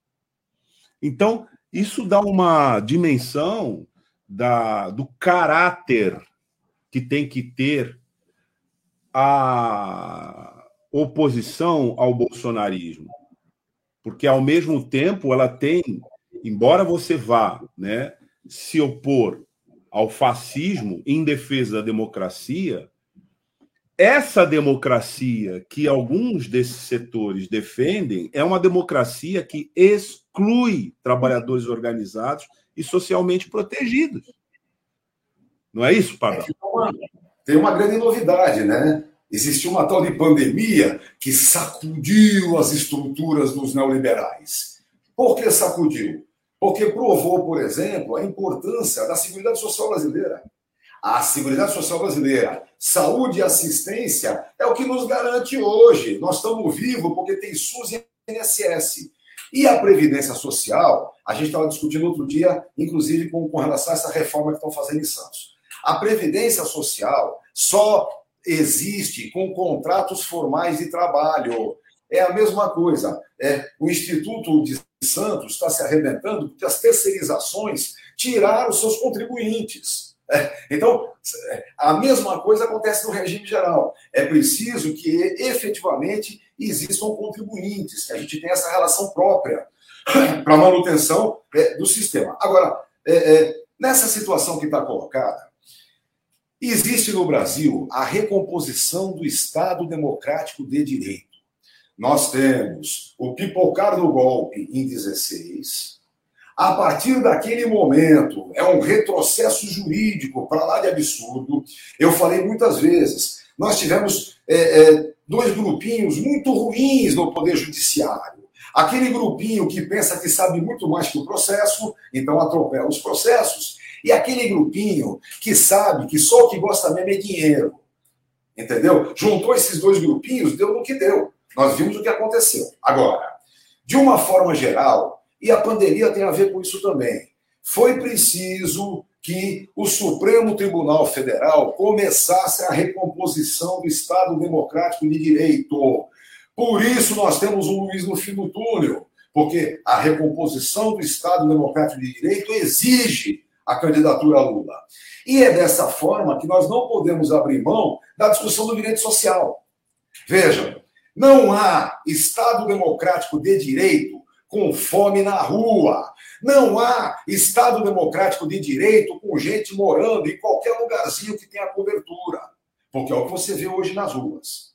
Então, isso dá uma dimensão da, do caráter que tem que ter a, oposição ao bolsonarismo, porque ao mesmo tempo ela tem, embora você vá, né, se opor ao fascismo em defesa da democracia, essa democracia que alguns desses setores defendem é uma democracia que exclui trabalhadores organizados e socialmente protegidos. Não é isso, Pablo? Tem uma grande novidade, né? Existiu uma tal de pandemia que sacudiu as estruturas dos neoliberais. Por que sacudiu? Porque provou, por exemplo, a importância da Seguridade Social brasileira. A Seguridade Social brasileira, saúde e assistência é o que nos garante hoje. Nós estamos vivos porque tem SUS e INSS. E a Previdência Social, a gente estava discutindo outro dia, inclusive com, com relação a essa reforma que estão fazendo em Santos. A Previdência Social só existe com contratos formais de trabalho. É a mesma coisa. É, o Instituto de Santos está se arrebentando porque as terceirizações tiraram seus contribuintes. Então, a mesma coisa acontece no regime geral. É preciso que efetivamente existam contribuintes, que a gente tenha essa relação própria para a manutenção é, do sistema. Agora, é, é, nessa situação que está colocada, existe no Brasil a recomposição do Estado Democrático de Direito. Nós temos o pipocar do golpe em 16. A partir daquele momento, é um retrocesso jurídico para lá de absurdo. Eu falei muitas vezes, nós tivemos é, é, dois grupinhos muito ruins no Poder Judiciário. Aquele grupinho que pensa que sabe muito mais que o processo, então atropela os processos. E aquele grupinho que sabe que só o que gosta mesmo é dinheiro. Entendeu? Juntou esses dois grupinhos, deu no que deu. Nós vimos o que aconteceu. Agora, de uma forma geral, e a pandemia tem a ver com isso também, foi preciso que o Supremo Tribunal Federal começasse a recomposição do Estado Democrático de Direito. Por isso nós temos um Luiz no fim do túnel, porque a recomposição do Estado Democrático de Direito exige a candidatura a Lula. E é dessa forma que nós não podemos abrir mão da discussão do direito social. Vejam, não há Estado democrático de direito com fome na rua. Não há Estado democrático de direito com gente morando em qualquer lugarzinho que tenha cobertura. Porque é o que você vê hoje nas ruas.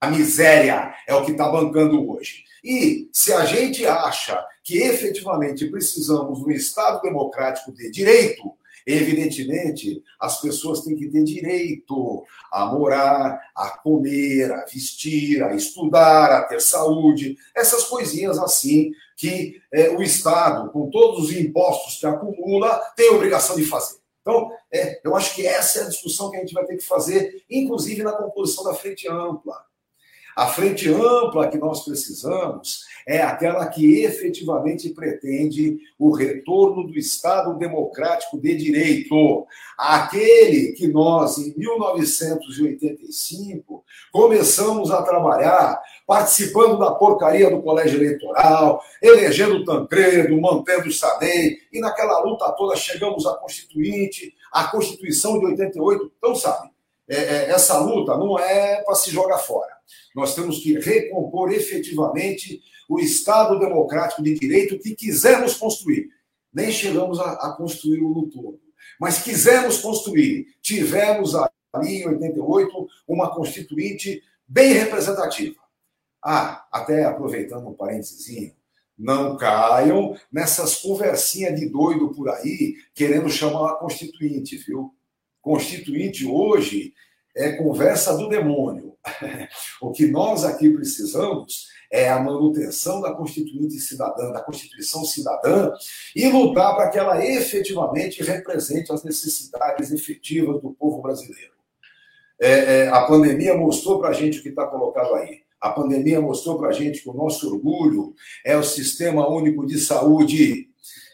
A, miséria é o que está bancando hoje. E se a gente acha que efetivamente precisamos de um Estado democrático de direito, Evidentemente, as pessoas têm que ter direito a morar, a comer, a vestir, a estudar, a ter saúde, essas coisinhas assim que é, o Estado, com todos os impostos que acumula, tem obrigação de fazer. Então, é, eu acho que essa é a discussão que a gente vai ter que fazer, inclusive na composição da frente ampla. A frente ampla que nós precisamos é aquela que efetivamente pretende o retorno do Estado democrático de direito, aquele que nós, em 1985, começamos a trabalhar, participando da porcaria do colégio eleitoral, elegendo Tancredo, mantendo o Sadei, e naquela luta toda chegamos à Constituinte, à Constituição de 88. Então, sabe, é, é, essa luta não é para se jogar fora. Nós temos que recompor efetivamente o Estado democrático de direito que quisemos construir. Nem chegamos a, a construí-lo no todo, mas quisemos construir. Tivemos ali em 88 uma constituinte bem representativa. Ah, até aproveitando um parênteses, não caiam nessas conversinhas de doido por aí querendo chamar a constituinte, viu? Constituinte hoje é conversa do demônio. o que nós aqui precisamos é a manutenção da Constituinte cidadã, da Constituição cidadã, e lutar para que ela efetivamente represente as necessidades efetivas do povo brasileiro. É, é, a pandemia mostrou para a gente o que está colocado aí. A pandemia mostrou para a gente que o nosso orgulho é o Sistema Único de Saúde.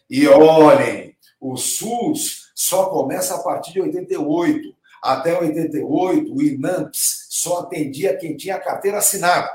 E olhem, o SUS só começa a partir de 88. Até 88, o INAMPS só atendia quem tinha carteira assinada.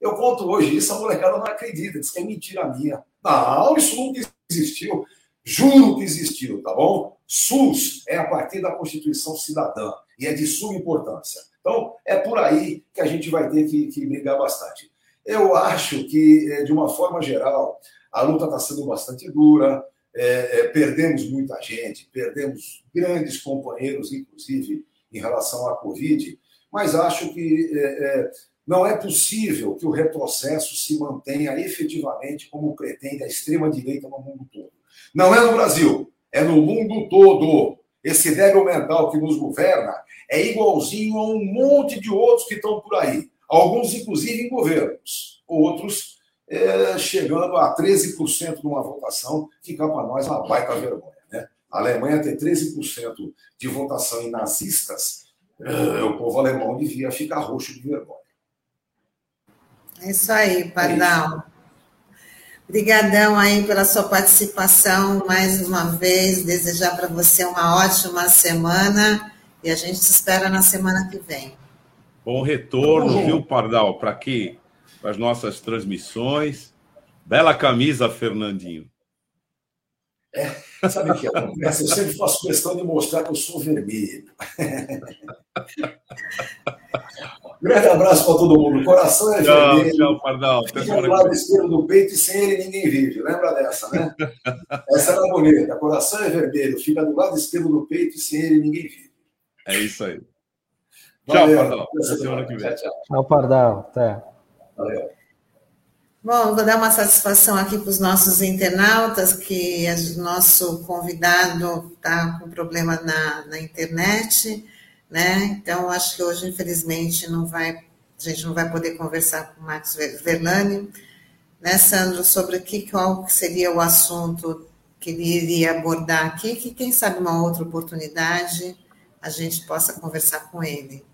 Eu conto hoje isso, a molecada não acredita, diz que é mentira minha. Não, isso nunca existiu. Juro que existiu, tá bom? SUS é a partir da Constituição Cidadã e é de suma importância. Então, é por aí que a gente vai ter que, que brigar bastante. Eu acho que, é, de uma forma geral, a luta está sendo bastante dura, é, é, perdemos muita gente, perdemos grandes companheiros, inclusive em relação à Covid, mas acho que é, é, não é possível que o retrocesso se mantenha efetivamente como pretende a extrema-direita no mundo todo. Não é no Brasil, é no mundo todo. Esse débil mental que nos governa é igualzinho a um monte de outros que estão por aí. Alguns, inclusive, em governos. Outros é, chegando a 13% numa votação, fica para nós uma baita vergonha. Né? A Alemanha ter 13% de votação em nazistas, é, o povo alemão devia ficar roxo de vergonha. É isso aí, Pardal. É Obrigadão aí pela sua participação mais uma vez. Desejar para você uma ótima semana e a gente te espera na semana que vem. Bom retorno, viu, Pardal, para aqui, para as nossas transmissões. Bela camisa, Fernandinho. É, sabe o que acontece? Eu sempre faço questão de mostrar que eu sou vermelho. Grande abraço para todo mundo. O coração é tchau, vermelho. Tchau, Pardal. Fica do lado esquerdo do peito e sem ele ninguém vive. Lembra dessa, né? Essa era bonita. Coração é vermelho. Fica do lado esquerdo do peito e sem ele ninguém vive. É isso aí. Valeu. Tchau, Pardal. Até semana que vem. Tchau, tchau. Pardal. Até. Bom, vou dar uma satisfação aqui para os nossos internautas, que o nosso convidado está com problema na, na internet, né? Então, acho que hoje, infelizmente, não vai, a gente não vai poder conversar com o Marcos Verlani, né, Sandro, sobre que, qual seria o assunto que ele iria abordar aqui, que quem sabe uma outra oportunidade a gente possa conversar com ele.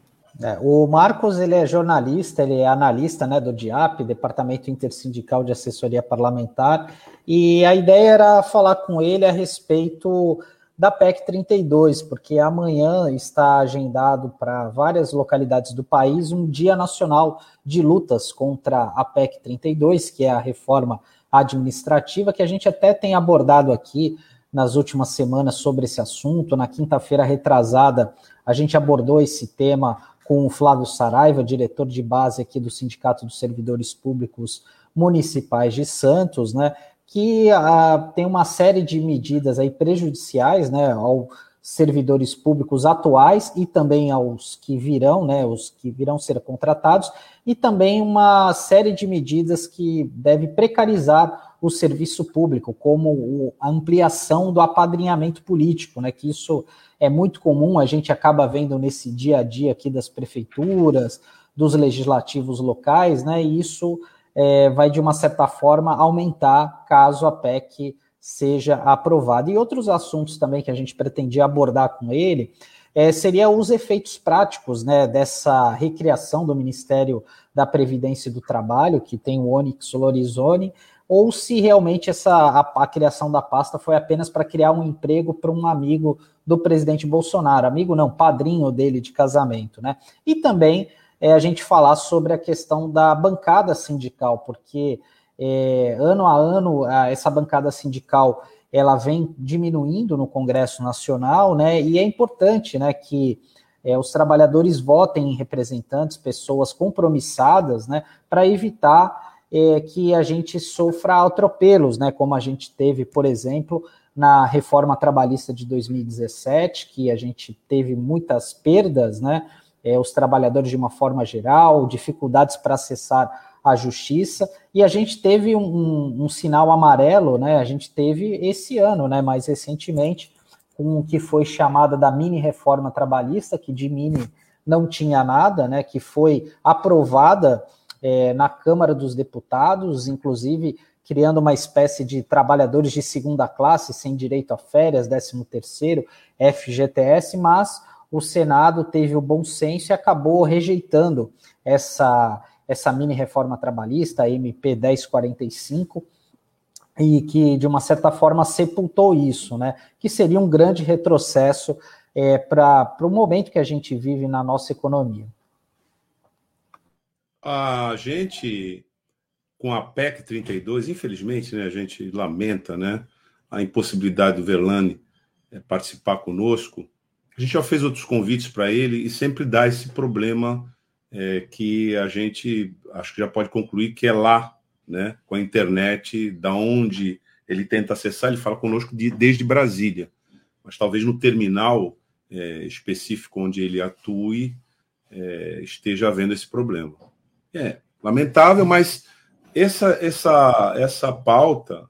É, o Marcos ele é jornalista, ele é analista né, do DIAP, Departamento Intersindical de Assessoria Parlamentar, e a ideia era falar com ele a respeito da PEC 32, porque amanhã está agendado para várias localidades do país um Dia Nacional de Lutas contra a PEC 32, que é a reforma administrativa, que a gente até tem abordado aqui nas últimas semanas sobre esse assunto. Na quinta-feira retrasada, a gente abordou esse tema com o Flávio Saraiva, diretor de base aqui do Sindicato dos Servidores Públicos Municipais de Santos, né, que ah, tem uma série de medidas aí prejudiciais, né, aos servidores públicos atuais e também aos que virão, né, os que virão ser contratados, e também uma série de medidas que deve precarizar o serviço público, como a ampliação do apadrinhamento político, né, que isso é muito comum, a gente acaba vendo nesse dia a dia aqui das prefeituras, dos legislativos locais, né? E isso é, vai, de uma certa forma, aumentar caso a PEC seja aprovada. E outros assuntos também que a gente pretendia abordar com ele é, seria os efeitos práticos né, dessa recriação do Ministério da Previdência e do Trabalho, que tem o Onyx Lorizone, ou se realmente essa a, a criação da pasta foi apenas para criar um emprego para um amigo do presidente Bolsonaro, amigo não, padrinho dele de casamento, né? E também é, a gente falar sobre a questão da bancada sindical, porque é, ano a ano a, essa bancada sindical ela vem diminuindo no Congresso Nacional, né? E é importante, né, que é, os trabalhadores votem em representantes, pessoas compromissadas, né, para evitar é, que a gente sofra atropelos, né, como a gente teve, por exemplo, na reforma trabalhista de 2017, que a gente teve muitas perdas, né, é, os trabalhadores de uma forma geral, dificuldades para acessar a justiça, e a gente teve um, um, um, sinal amarelo, né, a gente teve esse ano, né, mais recentemente, com o que foi chamada da mini reforma trabalhista, que de mini não tinha nada, né, que foi aprovada é, na Câmara dos Deputados, inclusive criando uma espécie de trabalhadores de segunda classe, sem direito a férias, 13 terceiro, FGTS, mas o Senado teve o bom senso e acabou rejeitando essa, essa mini reforma trabalhista, a MP 1045, e que, de uma certa forma, sepultou isso, né? Que seria um grande retrocesso é, para o momento que a gente vive na nossa economia. A gente, com a PEC 32, infelizmente, né, a gente lamenta né, a impossibilidade do Verlane é, participar conosco. A gente já fez outros convites para ele e sempre dá esse problema é, que a gente acho que já pode concluir que é lá, né, com a internet, da onde ele tenta acessar, ele fala conosco de, desde Brasília, mas talvez no terminal é, específico onde ele atue é, esteja havendo esse problema. É, lamentável, mas essa, essa, essa pauta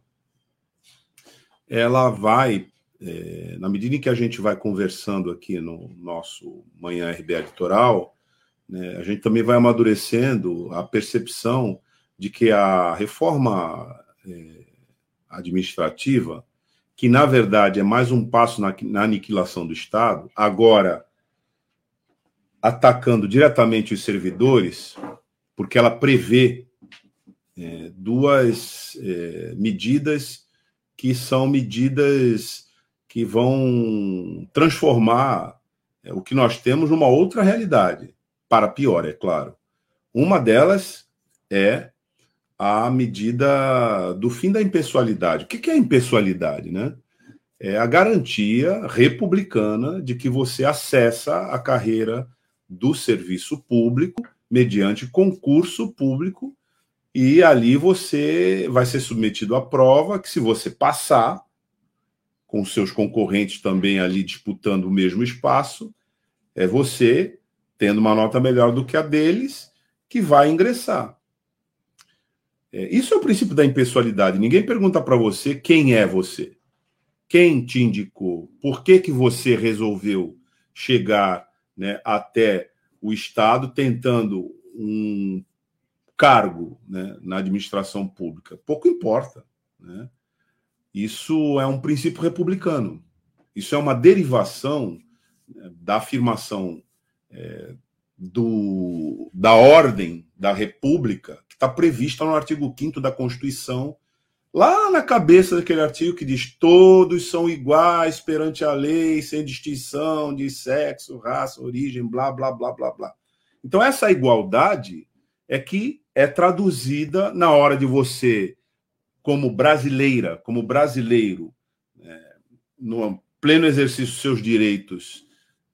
ela vai, é, na medida em que a gente vai conversando aqui no nosso Manhã RBA Litoral, né, a gente também vai amadurecendo a percepção de que a reforma é, administrativa, que na verdade é mais um passo na, na aniquilação do Estado, agora atacando diretamente os servidores, porque ela prevê é, duas é, medidas que são medidas que vão transformar é, o que nós temos numa outra realidade, para pior, é claro. Uma delas é a medida do fim da impessoalidade. O que é impessoalidade, né? É a garantia republicana de que você acessa a carreira do serviço público mediante concurso público e ali você vai ser submetido à prova que se você passar com seus concorrentes também ali disputando o mesmo espaço, é você tendo uma nota melhor do que a deles que vai ingressar. É, isso é o princípio da impessoalidade. Ninguém pergunta para você quem é você. Quem te indicou? Por que, que você resolveu chegar né, até o Estado tentando um cargo né, na administração pública? Pouco importa. Né? Isso é um princípio republicano. Isso é uma derivação né, da afirmação é, do, da ordem da República, que está prevista no artigo 5 da Constituição, lá na cabeça daquele artigo que diz: todos são iguais perante a lei, sem distinção de sexo, raça, origem, blá, blá, blá, blá, blá. Então, essa igualdade é que é traduzida na hora de você, como brasileira, como brasileiro, é, no pleno exercício dos seus direitos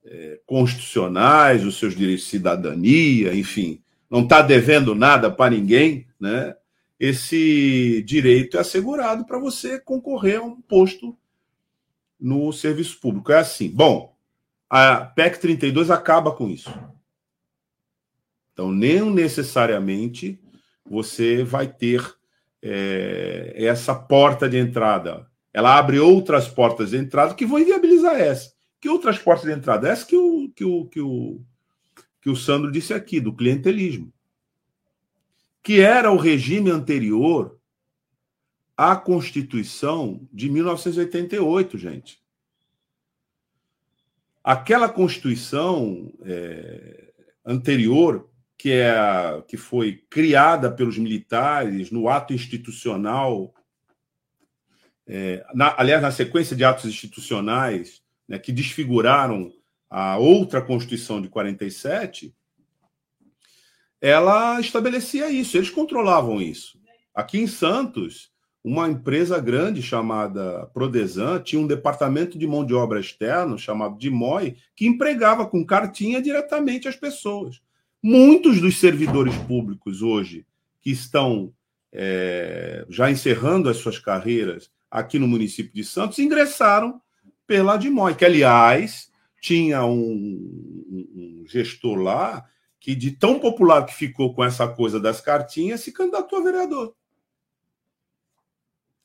é, constitucionais, os seus direitos de cidadania, enfim, não está devendo nada para ninguém, né? Esse direito é assegurado para você concorrer a um posto no serviço público. É assim. Bom, a PEC 32 acaba com isso. Então, nem necessariamente você vai ter é, essa porta de entrada. Ela abre outras portas de entrada que vão inviabilizar essa. Que outras portas de entrada? Essa que o, que o, que o, que o Sandro disse aqui, do clientelismo. Que era o regime anterior à Constituição de 1988, gente. Aquela Constituição é, anterior que, é, que foi criada pelos militares no ato institucional, é, na, aliás, na sequência de atos institucionais né, que desfiguraram a outra Constituição de 47, ela estabelecia isso, eles controlavam isso. Aqui em Santos, uma empresa grande chamada Prodesan tinha um departamento de mão de obra externo chamado DIMOI que empregava com cartinha diretamente as pessoas. Muitos dos servidores públicos hoje que estão é, já encerrando as suas carreiras aqui no município de Santos ingressaram pela Dimói, que, aliás, tinha um, um, gestor lá que, de tão popular que ficou com essa coisa das cartinhas, se candidatou a vereador.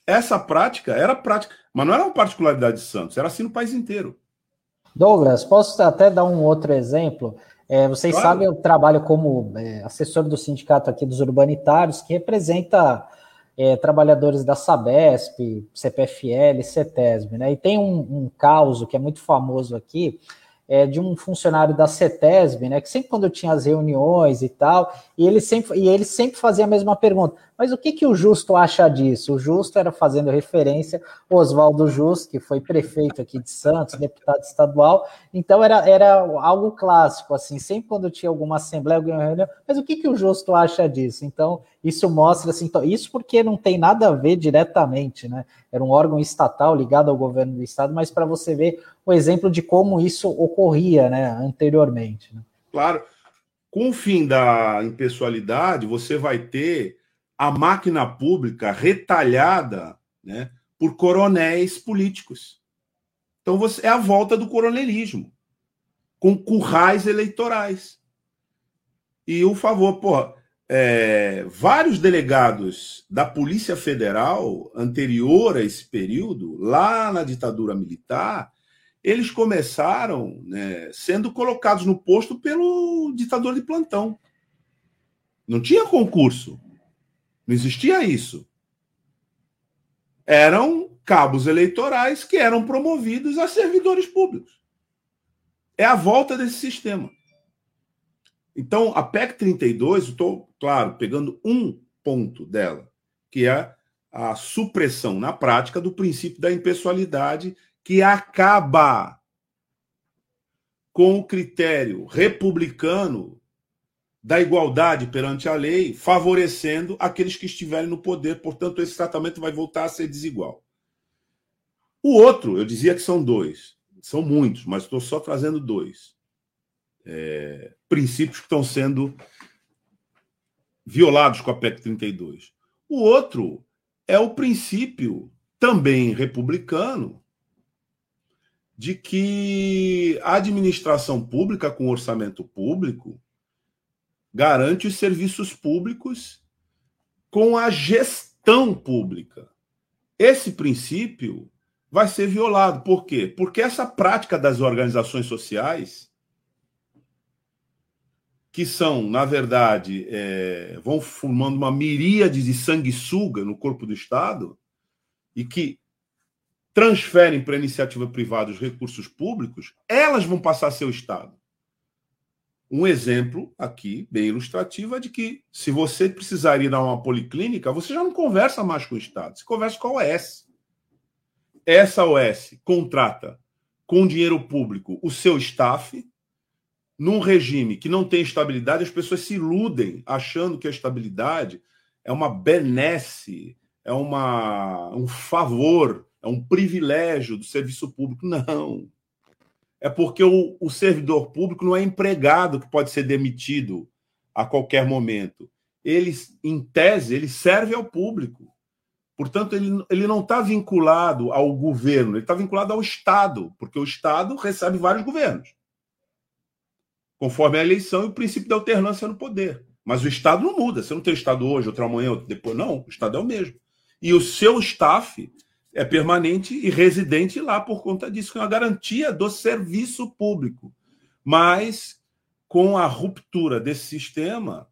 Essa prática era prática, mas não era uma particularidade de Santos, era assim no país inteiro. Douglas, posso até dar um outro exemplo? É, vocês claro. sabem, eu trabalho como é, assessor do sindicato aqui dos urbanitários, que representa é, trabalhadores da Sabesp, CPFL, CETESB, né? E tem um, um caso que é muito famoso aqui, é, de um funcionário da CETESB, né? Que sempre quando tinha as reuniões e tal, e ele sempre, e ele sempre fazia a mesma pergunta. Mas o que, que o Justo acha disso? O Justo era fazendo referência ao Oswaldo Justo, que foi prefeito aqui de Santos, deputado estadual, então era, era algo clássico, assim, sempre quando tinha alguma assembleia, alguma reunião, mas o que, que o Justo acha disso? Então, isso mostra, assim, então, isso porque não tem nada a ver diretamente, né? Era um órgão estatal ligado ao governo do estado, mas para você ver o exemplo de como isso ocorria, né, anteriormente. Né? Claro. Com o fim da impessoalidade, você vai ter a máquina pública retalhada né, por coronéis políticos. Então você é a volta do coronelismo, com currais eleitorais. E o favor, porra, é, vários delegados da Polícia Federal, anterior a esse período, lá na ditadura militar, eles começaram né, sendo colocados no posto pelo ditador de plantão. Não tinha concurso. Não existia isso. Eram cabos eleitorais que eram promovidos a servidores públicos. É a volta desse sistema. Então, a PEC 32, estou, claro, pegando um ponto dela, que é a supressão na prática do princípio da impessoalidade, que acaba com o critério republicano da igualdade perante a lei, favorecendo aqueles que estiverem no poder. Portanto, esse tratamento vai voltar a ser desigual. O outro, eu dizia que são dois, são muitos, mas estou só trazendo dois é, princípios que estão sendo violados com a PEC 32. O outro é o princípio, também republicano, de que a administração pública com orçamento público garante os serviços públicos com a gestão pública. Esse princípio vai ser violado. Por quê? Porque essa prática das organizações sociais, que são, na verdade, é, vão formando uma miríade de sanguessuga no corpo do Estado e que transferem para a iniciativa privada os recursos públicos, elas vão passar a ser o Estado. Um exemplo aqui, bem ilustrativo, é de que se você precisar ir a uma policlínica, você já não conversa mais com o Estado, você conversa com a OS. Essa OS contrata com dinheiro público o seu staff, num regime que não tem estabilidade, as pessoas se iludem achando que a estabilidade é uma benesse, é uma, um favor, é um privilégio do serviço público. Não é porque o, o servidor público não é empregado que pode ser demitido a qualquer momento. Ele, em tese, ele serve ao público. Portanto, ele, ele não está vinculado ao governo, ele está vinculado ao Estado, porque o Estado recebe vários governos, conforme a eleição e o princípio da alternância no poder. Mas o Estado não muda. Você não tem Estado hoje, outro amanhã, outro depois. Não, o Estado é o mesmo. E o seu staff é permanente e residente lá por conta disso, que é uma garantia do serviço público. Mas, com a ruptura desse sistema,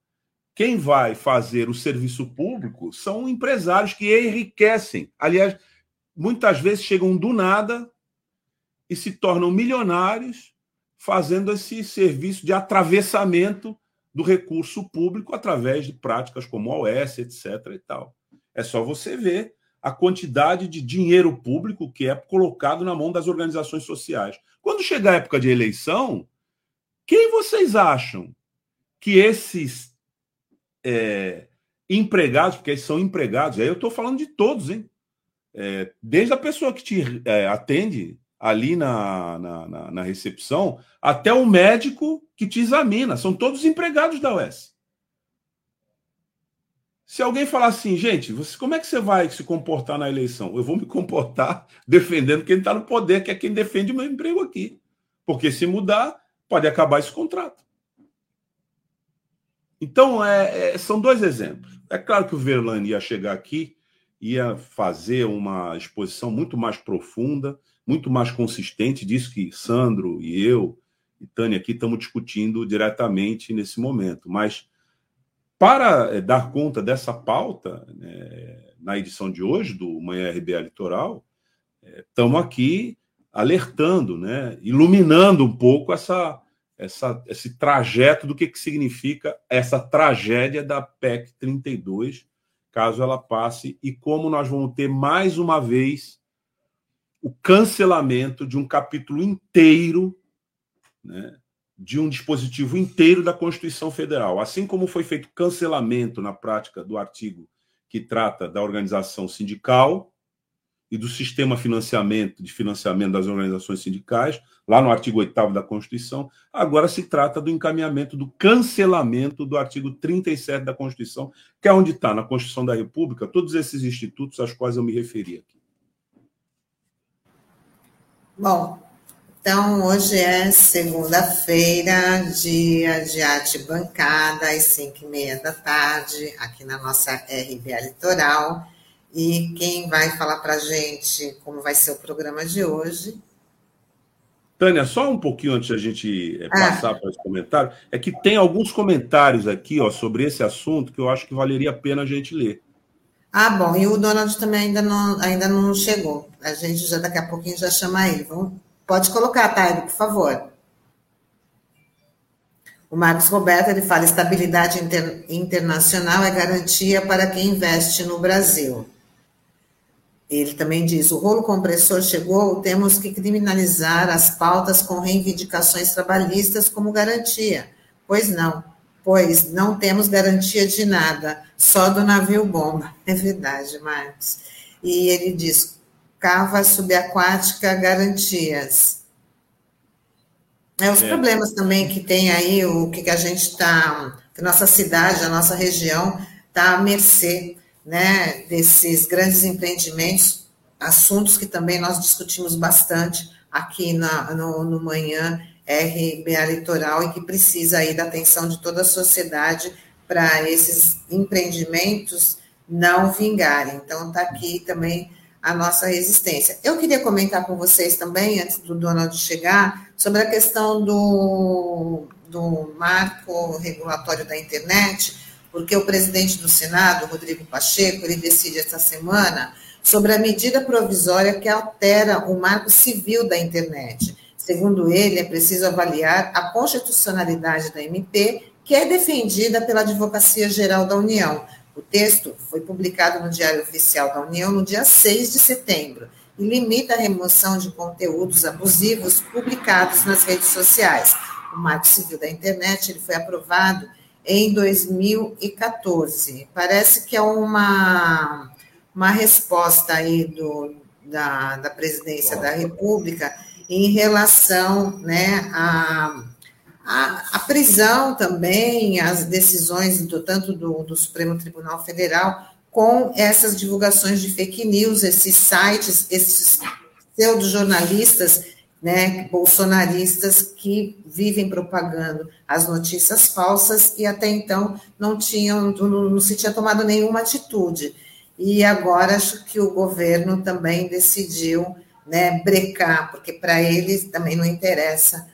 quem vai fazer o serviço público são empresários que enriquecem. Aliás, muitas vezes chegam do nada e se tornam milionários fazendo esse serviço de atravessamento do recurso público através de práticas como a OS, etc. E tal. É só você ver a quantidade de dinheiro público que é colocado na mão das organizações sociais. Quando chegar a época de eleição, quem vocês acham que esses é, empregados, porque eles são empregados, aí eu estou falando de todos, hein? É, desde a pessoa que te é, atende ali na, na, na, na recepção, até o médico que te examina, são todos empregados da UES. Se alguém falar assim, gente, você, como é que você vai se comportar na eleição? Eu vou me comportar defendendo quem está no poder, que é quem defende o meu emprego aqui. Porque se mudar, pode acabar esse contrato. Então, é, é, são dois exemplos. É claro que o Verlane ia chegar aqui, ia fazer uma exposição muito mais profunda, muito mais consistente disso que Sandro e eu e Tânia aqui estamos discutindo diretamente nesse momento. Mas para eh, dar conta dessa pauta, né, na edição de hoje do Manhã RBA Litoral, estamos eh, aqui alertando, né, iluminando um pouco essa, essa, esse trajeto do que, que significa essa tragédia da PEC 32, caso ela passe, e como nós vamos ter mais uma vez o cancelamento de um capítulo inteiro né, de um dispositivo inteiro da Constituição Federal. Assim como foi feito cancelamento na prática do artigo que trata da organização sindical e do sistema financiamento de financiamento das organizações sindicais, lá no artigo 8 da Constituição, agora se trata do encaminhamento do cancelamento do artigo 37 da Constituição, que é onde está na Constituição da República todos esses institutos aos quais eu me referi aqui. Bom, então, hoje é segunda-feira, dia de arte bancada, às cinco e meia da tarde, aqui na nossa RBA Litoral. E quem vai falar para a gente como vai ser o programa de hoje? Tânia, só um pouquinho antes da gente eh, ah. passar para esse comentário, é que tem alguns comentários aqui ó, sobre esse assunto que eu acho que valeria a pena a gente ler. Ah, bom, e o Donald também ainda não, ainda não chegou. A gente já daqui a pouquinho já chama ele. Vamos Pode colocar, Taigo, por favor. O Marcos Roberto ele fala: estabilidade inter, internacional é garantia para quem investe no Brasil. Ele também diz: o rolo compressor chegou, temos que criminalizar as pautas com reivindicações trabalhistas como garantia. Pois não, pois não temos garantia de nada, só do navio bomba. É verdade, Marcos. E ele diz: cava subaquática garantias. É, os é. problemas também que tem aí, o que, que a gente está, que nossa cidade, a nossa região está à mercê né, desses grandes empreendimentos, assuntos que também nós discutimos bastante aqui na, no, no Manhã RBA Litoral e que precisa aí da atenção de toda a sociedade para esses empreendimentos não vingarem. Então, está aqui também a nossa resistência. Eu queria comentar com vocês também, antes do Donald chegar, sobre a questão do, do marco regulatório da internet, porque o presidente do Senado, Rodrigo Pacheco, ele decide essa semana sobre a medida provisória que altera o marco civil da internet. Segundo ele, é preciso avaliar a constitucionalidade da MP, que é defendida pela Advocacia Geral da União, o texto foi publicado no Diário Oficial da União no dia 6 de setembro e limita a remoção de conteúdos abusivos publicados nas redes sociais. O Marco Civil da Internet ele foi aprovado em 2014. Parece que é uma, uma resposta aí do, da, da presidência da República em relação né, a a, a, prisão também, as decisões do tanto do, do Supremo Tribunal Federal com essas divulgações de fake news, esses sites, esses pseudo-jornalistas, né, bolsonaristas que vivem propagando as notícias falsas e até então não tinham, não, não se tinha tomado nenhuma atitude. E agora acho que o governo também decidiu né, brecar, porque para eles também não interessa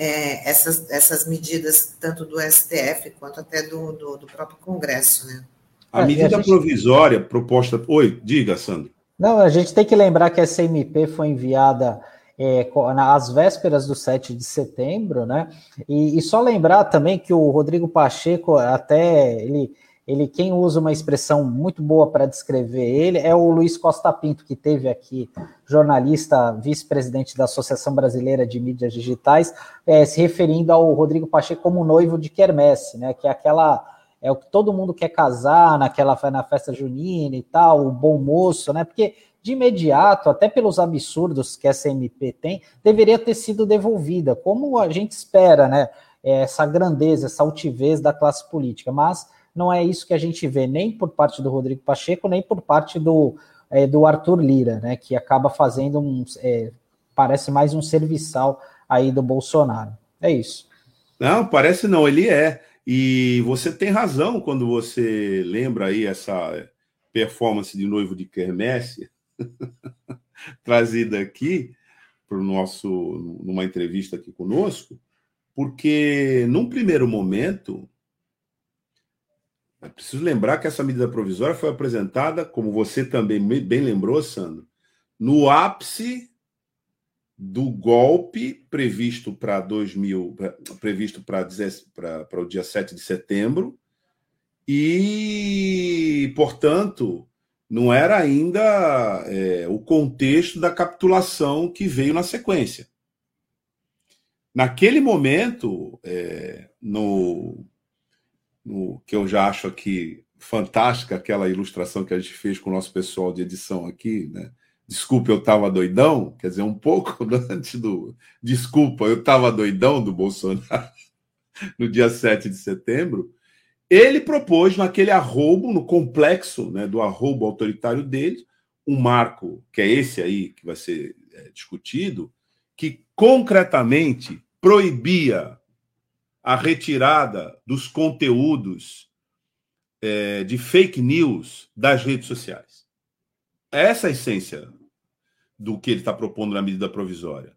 é, essas, essas medidas, tanto do STF quanto até do, do, do próprio Congresso. Né? A medida a gente... provisória proposta. Oi, diga, Sandro. Não, a gente tem que lembrar que essa MP foi enviada é, às vésperas do 7 de setembro, né? E, e, só lembrar também que o Rodrigo Pacheco, até ele ele quem usa uma expressão muito boa para descrever ele é o Luiz Costa Pinto, que teve aqui, jornalista, vice-presidente da Associação Brasileira de Mídias Digitais, é, se referindo ao Rodrigo Pacheco como noivo de quermesse, né? Que é aquela é o que todo mundo quer casar naquela na festa junina e tal, o bom moço, né? Porque de imediato, até pelos absurdos que essa MP tem, deveria ter sido devolvida, como a gente espera, né? Essa grandeza, essa altivez da classe política, mas não é isso que a gente vê nem por parte do Rodrigo Pacheco, nem por parte do, é, do Arthur Lira, né, que acaba fazendo um, é, parece mais um serviçal aí do Bolsonaro. É isso. Não, parece não, ele é. E você tem razão quando você lembra aí essa performance de noivo de Kermesse trazida aqui para o nosso numa entrevista aqui conosco, porque num primeiro momento preciso lembrar que essa medida provisória foi apresentada, como você também bem lembrou, Sandro, no ápice do golpe previsto para 2000, previsto para o dia 7 de setembro, e, portanto, não era ainda é, o contexto da capitulação que veio na sequência. Naquele momento, é, no no, que eu já acho aqui fantástica, aquela ilustração que a gente fez com o nosso pessoal de edição aqui, né? Desculpa, eu estava doidão, quer dizer, um pouco antes do. Desculpa, eu estava doidão do Bolsonaro no dia 7 de setembro. Ele propôs naquele arrobo, no complexo né, do arrobo autoritário dele, um marco, que é esse aí que vai ser é, discutido, que concretamente proibia a retirada dos conteúdos é, de fake news das redes sociais. Essa é a essência do que ele está propondo na medida provisória.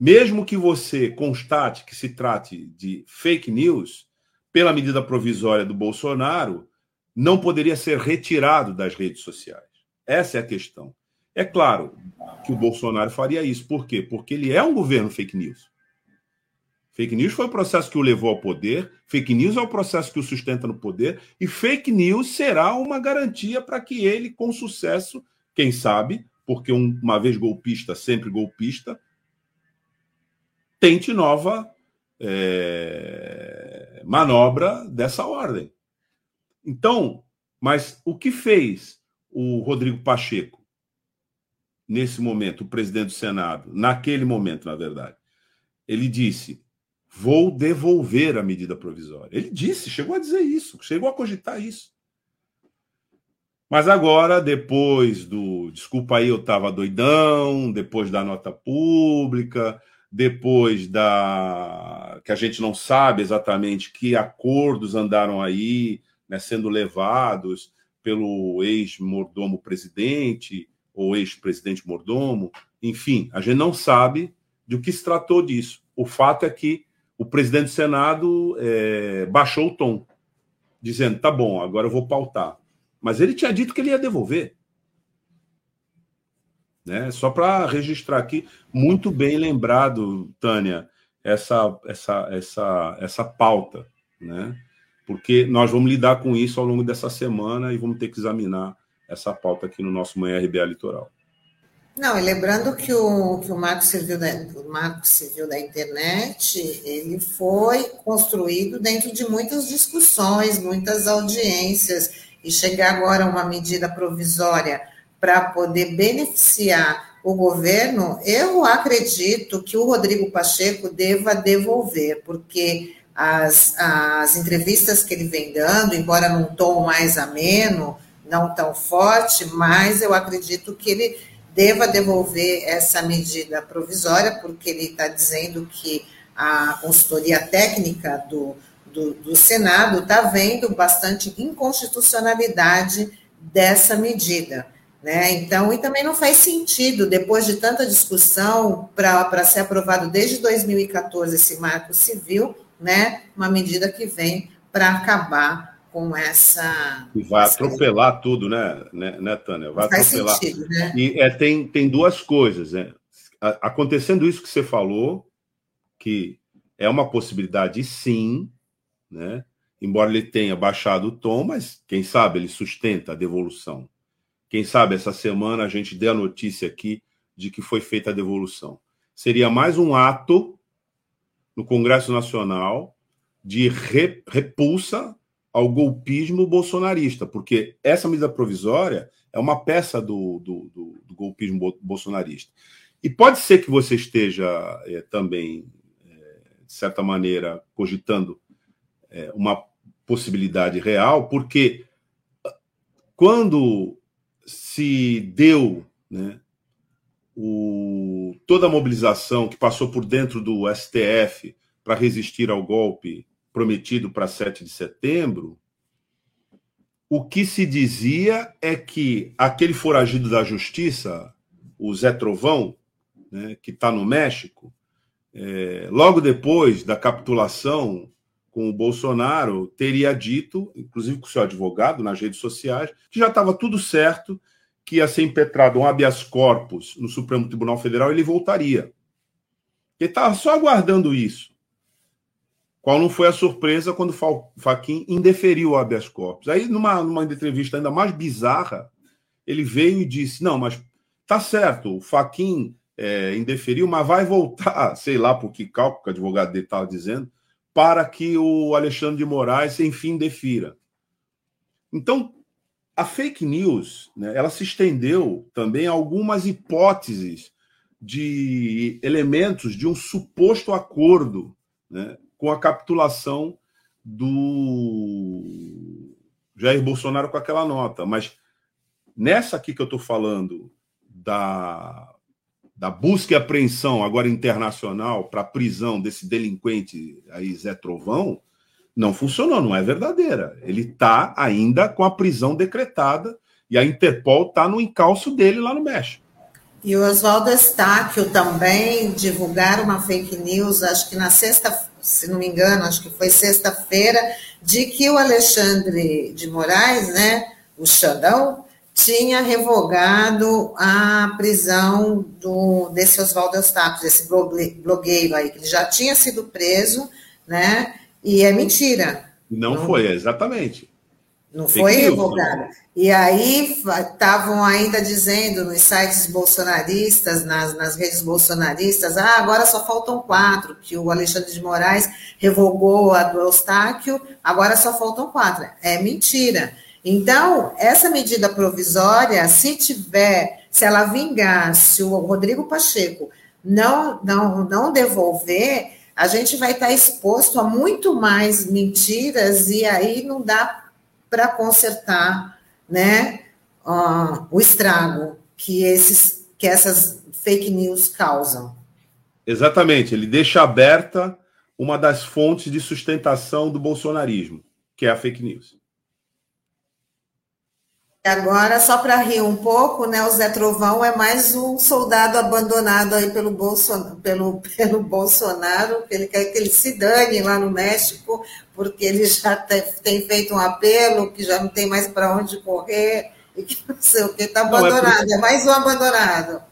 Mesmo que você constate que se trate de fake news, pela medida provisória do Bolsonaro, não poderia ser retirado das redes sociais. Essa é a questão. É claro que o Bolsonaro faria isso. Por quê? Porque ele é um governo fake news Fake news foi o processo que o levou ao poder, fake news é o processo que o sustenta no poder, e fake news será uma garantia para que ele, com sucesso, quem sabe, porque uma vez golpista, sempre golpista, tente nova é, manobra dessa ordem. Então, mas o que fez o Rodrigo Pacheco nesse momento, o presidente do Senado, naquele momento, na verdade? Ele disse: vou devolver a medida provisória. Ele disse, chegou a dizer isso, chegou a cogitar isso. Mas agora, depois do. Desculpa aí, eu estava doidão, depois da nota pública, depois da. que a gente não sabe exatamente que acordos andaram aí, né, sendo levados pelo ex-mordomo presidente, ou ex-presidente mordomo, enfim, a gente não sabe de o que se tratou disso. O fato é que o presidente do Senado é, baixou o tom, dizendo: tá bom, agora eu vou pautar. Mas ele tinha dito que ele ia devolver. Né? Só para registrar aqui, muito bem lembrado, Tânia, essa, essa, essa, essa pauta, né? porque nós vamos lidar com isso ao longo dessa semana e vamos ter que examinar essa pauta aqui no nosso Manhã RBA Litoral. Não, e lembrando que o, que o Marco Civil da, o Marco Civil da Internet, ele foi construído dentro de muitas discussões, muitas audiências, e chegar agora a uma medida provisória para poder beneficiar o governo, eu acredito que o Rodrigo Pacheco deva devolver, porque as, as entrevistas que ele vem dando, embora num tom mais ameno, não tão forte, mas eu acredito que ele deva devolver essa medida provisória, porque ele está dizendo que a consultoria técnica do, do, do Senado está vendo bastante inconstitucionalidade dessa medida. Né? Então, e também não faz sentido, depois de tanta discussão, para ser aprovado desde 2014 esse marco civil, né? uma medida que vem para acabar com essa. E vai essa... atropelar tudo, né, né, né, Tânia? Vai Faz atropelar. Sentido, né? E é, tem, tem duas coisas, né? Acontecendo isso que você falou, que é uma possibilidade, sim, né? Embora ele tenha baixado o tom, mas quem sabe ele sustenta a devolução. Quem sabe essa semana a gente dê a notícia aqui de que foi feita a devolução. Seria mais um ato no Congresso Nacional de repulsa ao golpismo bolsonarista, porque essa medida provisória é uma peça do, do, do, do golpismo bolsonarista. E pode ser que você esteja é, também, é, de certa maneira, cogitando é, uma possibilidade real, porque quando se deu né, o, toda a mobilização que passou por dentro do STF para resistir ao golpe prometido para 7 de setembro, o que se dizia é que aquele foragido da justiça, o Zé Trovão, né, que está no México, é, logo depois da capitulação com o Bolsonaro, teria dito, inclusive com o seu advogado nas redes sociais, que já estava tudo certo, que ia ser impetrado um habeas corpus no Supremo Tribunal Federal e ele voltaria. Ele estava só aguardando isso. Qual não foi a surpresa quando Faquin indeferiu o habeas corpus. Aí, numa, numa entrevista ainda mais bizarra, ele veio e disse: Não, mas tá certo, o Faquin é, indeferiu, mas vai voltar, sei lá por que cálculo que o advogado dele estava dizendo, para que o Alexandre de Moraes, enfim, defira. Então, a fake news, né, ela se estendeu também a algumas hipóteses de elementos de um suposto acordo né, com a capitulação do Jair Bolsonaro com aquela nota. Mas nessa aqui que eu estou falando da, da busca e apreensão, agora internacional, para a prisão desse delinquente aí, Zé Trovão, não funcionou, não é verdadeira. Ele está ainda com a prisão decretada e a Interpol está no encalço dele lá no México. E o Oswaldo Estáquio também divulgaram uma fake news, acho que na sexta, se não me engano, acho que foi sexta-feira, de que o Alexandre de Moraes, né, o Xandão, tinha revogado a prisão do, desse Oswaldo Eustáquio, desse blogueiro aí, que ele já tinha sido preso, né? E é mentira. Não, não foi, exatamente. Não foi revogada. E aí estavam ainda dizendo nos sites bolsonaristas, nas, nas redes bolsonaristas, ah, agora só faltam quatro, que o Alexandre de Moraes revogou a do Eustáquio, agora só faltam quatro. É mentira. Então, essa medida provisória, se tiver, se ela vingar, se o Rodrigo Pacheco não, não, não devolver, a gente vai estar exposto a muito mais mentiras e aí não dá para consertar né, uh, o estrago que, esses, que essas fake news causam. Exatamente, ele deixa aberta uma das fontes de sustentação do bolsonarismo, que é a fake news. Agora, só para rir um pouco, né, o Zé Trovão é mais um soldado abandonado aí pelo, Bolson, pelo, pelo Bolsonaro, que ele quer que ele se dane lá no México, porque ele já tem feito um apelo, que já não tem mais para onde correr, e que não sei o que, está abandonado, não, é, é mais um abandonado.